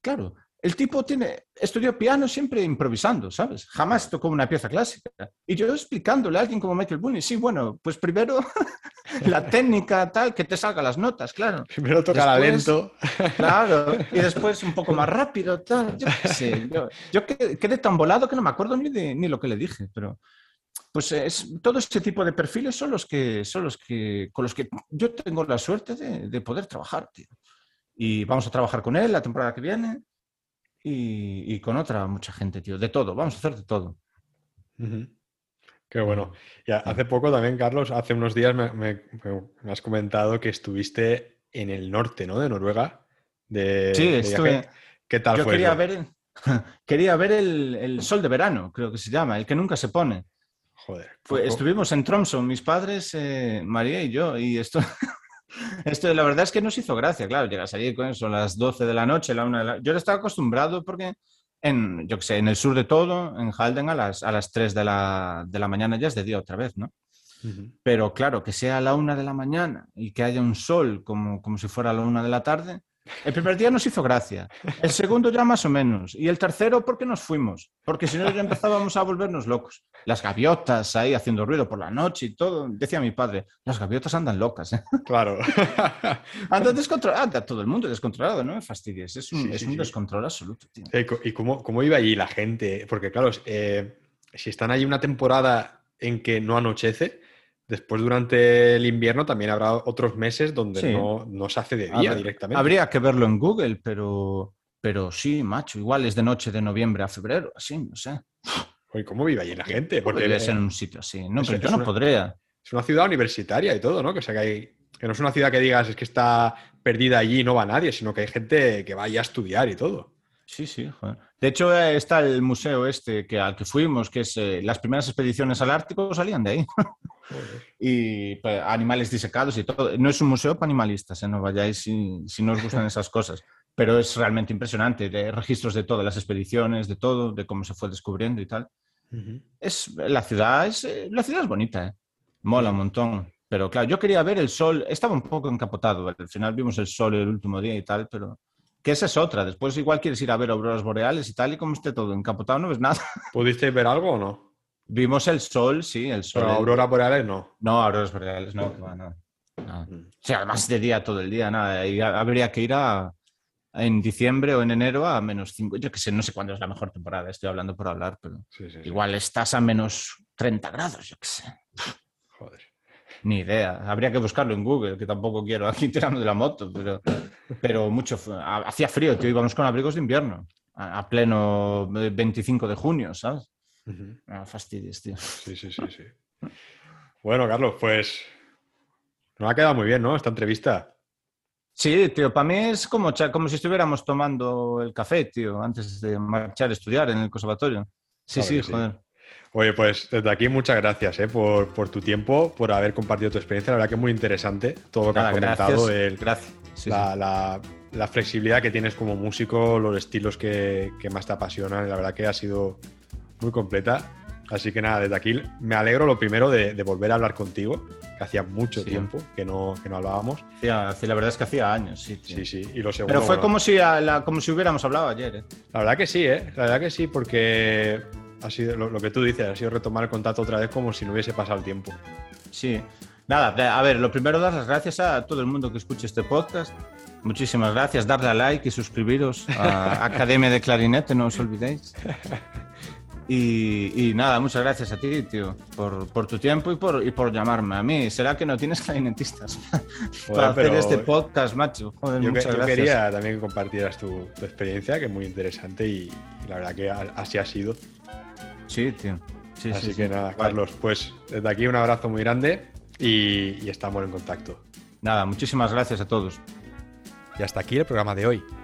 claro, el tipo tiene, estudió piano siempre improvisando, ¿sabes? Jamás tocó una pieza clásica. Y yo explicándole a alguien como Michael Bublé, sí, bueno, pues primero la técnica tal, que te salga las notas, claro. Primero toca lento. Claro, y después un poco más rápido, tal. Yo qué sé, yo, quedé tan volado que no me acuerdo ni, de, ni lo que le dije, pero pues es, todo este tipo de perfiles son los que, son los que, con los que yo tengo la suerte de, de poder trabajar, tío. Y vamos a trabajar con él la temporada que viene y, con otra mucha gente, tío. De todo, vamos a hacer de todo. Qué bueno. Y hace poco también, Carlos, hace unos días me, has comentado que estuviste en el norte, ¿no? De Noruega. De, sí, estuve. ¿Qué tal Yo fue? Quería ver, quería ver el, sol de verano, creo que se llama, el que nunca se pone. Joder. estuvimos en Tromsø, mis padres, eh, María y yo, y esto esto, la verdad es que nos hizo gracia, claro, llegas allí con eso a las 12 de la noche, la 1 de la... Yo estaba acostumbrado porque en, yo que sé, en el sur de todo, en Halden, a las, a las 3 de la, de la mañana ya es de día otra vez, ¿no? Pero claro, que sea a la 1 de la mañana y que haya un sol como, como si fuera a la 1 de la tarde, el primer día nos hizo gracia, el segundo ya más o menos, y el tercero porque nos fuimos, porque si no ya empezábamos a volvernos locos. Las gaviotas ahí haciendo ruido por la noche y todo, decía mi padre, las gaviotas andan locas. ¿eh? Claro. Andan descontroladas, anda todo el mundo descontrolado, no me fastidies, es un, es un descontrol absoluto. ¿Y cómo, cómo, iba allí la gente? Porque claro, eh, si están ahí una temporada en que no anochece, Después, durante el invierno, también habrá otros meses donde no, se hace de día directamente. Habría que verlo en Google, pero, pero sí, macho, igual es de noche de noviembre a febrero, así, no sé. ¿Y cómo vive allí la gente? Porque Podría ser en un sitio así. No, pero yo no podría. Es una ciudad universitaria y todo, ¿no? Que, sea, que, hay, que no es una ciudad que digas es que está perdida allí y no va nadie, sino que hay gente que va a estudiar y todo. Sí, sí. De hecho, está el museo este que, al que fuimos, que es eh, las primeras expediciones al Ártico salían de ahí. y pues, animales disecados y todo. No es un museo para animalistas, ¿eh? no vayáis si, si no os gustan esas cosas. Pero es realmente impresionante, de registros de todas las expediciones, de todo, de cómo se fue descubriendo y tal. es, la, ciudad es, la ciudad es bonita, ¿eh? mola un montón. Pero claro, yo quería ver el sol, estaba un poco encapotado, al final vimos el sol el último día y tal, pero que esa es otra. Después igual quieres ir a ver auroras boreales y tal, y como esté todo encapotado, no ves nada. ¿Pudiste ver algo o no? Vimos el sol, sí, el sol. Pero auroras boreales no. No, auroras boreales no. nada. Mm. O sea, además de día todo el día, nada. Y habría que ir a, en diciembre o en enero a menos 5. Yo que sé, no sé cuándo es la mejor temporada, estoy hablando por hablar, pero igual estás a menos 30 grados, yo qué sé. Joder. Ni idea. Habría que buscarlo en Google, que tampoco quiero aquí tirando de la moto, pero, pero mucho. Hacía frío, tío, íbamos con abrigos de invierno, a, pleno 25 de junio, ¿sabes? Uh fastidies, tío. Sí, sí, sí, sí. Bueno, Carlos, pues nos ha quedado muy bien, ¿no? Esta entrevista. Sí, tío, para mí es como, como si estuviéramos tomando el café, tío, antes de marchar a estudiar en el conservatorio. Sí, sí, joder. Oye, pues desde aquí muchas gracias eh, por, tu tiempo, por haber compartido tu experiencia. La verdad que es muy interesante todo lo que has comentado. Gracias. la, flexibilidad que tienes como músico, los estilos que, más te apasionan. La verdad que ha sido muy completa. Así que nada, desde aquí me alegro lo primero de, volver a hablar contigo, que hacía mucho tiempo que no, que no hablábamos. la verdad es que hacía años, sí. Sí, sí. Y lo Pero fue como, si como si hubiéramos hablado ayer. ¿eh? La verdad que sí, ¿eh? La verdad que sí, porque ha sido lo, que tú dices, ha sido retomar el contacto otra vez como si no hubiese pasado el tiempo. Sí. Nada, a ver, lo primero dar las gracias a todo el mundo que escuche este podcast. Muchísimas gracias, darle a like y suscribiros a Academia de Clarinete, no os olvidéis. Y, nada, muchas gracias a ti, tío, por, tu tiempo y por, y por llamarme a mí. ¿Será que no tienes clarinetistas para hacer este podcast, macho? Joder, yo, muchas yo quería también que compartieras tu, experiencia, que es muy interesante y, la verdad que así ha sido. Sí, tío. así que nada, Carlos, pues desde aquí un abrazo muy grande y, y estamos en contacto. Nada, muchísimas gracias a todos. Y hasta aquí el programa de hoy.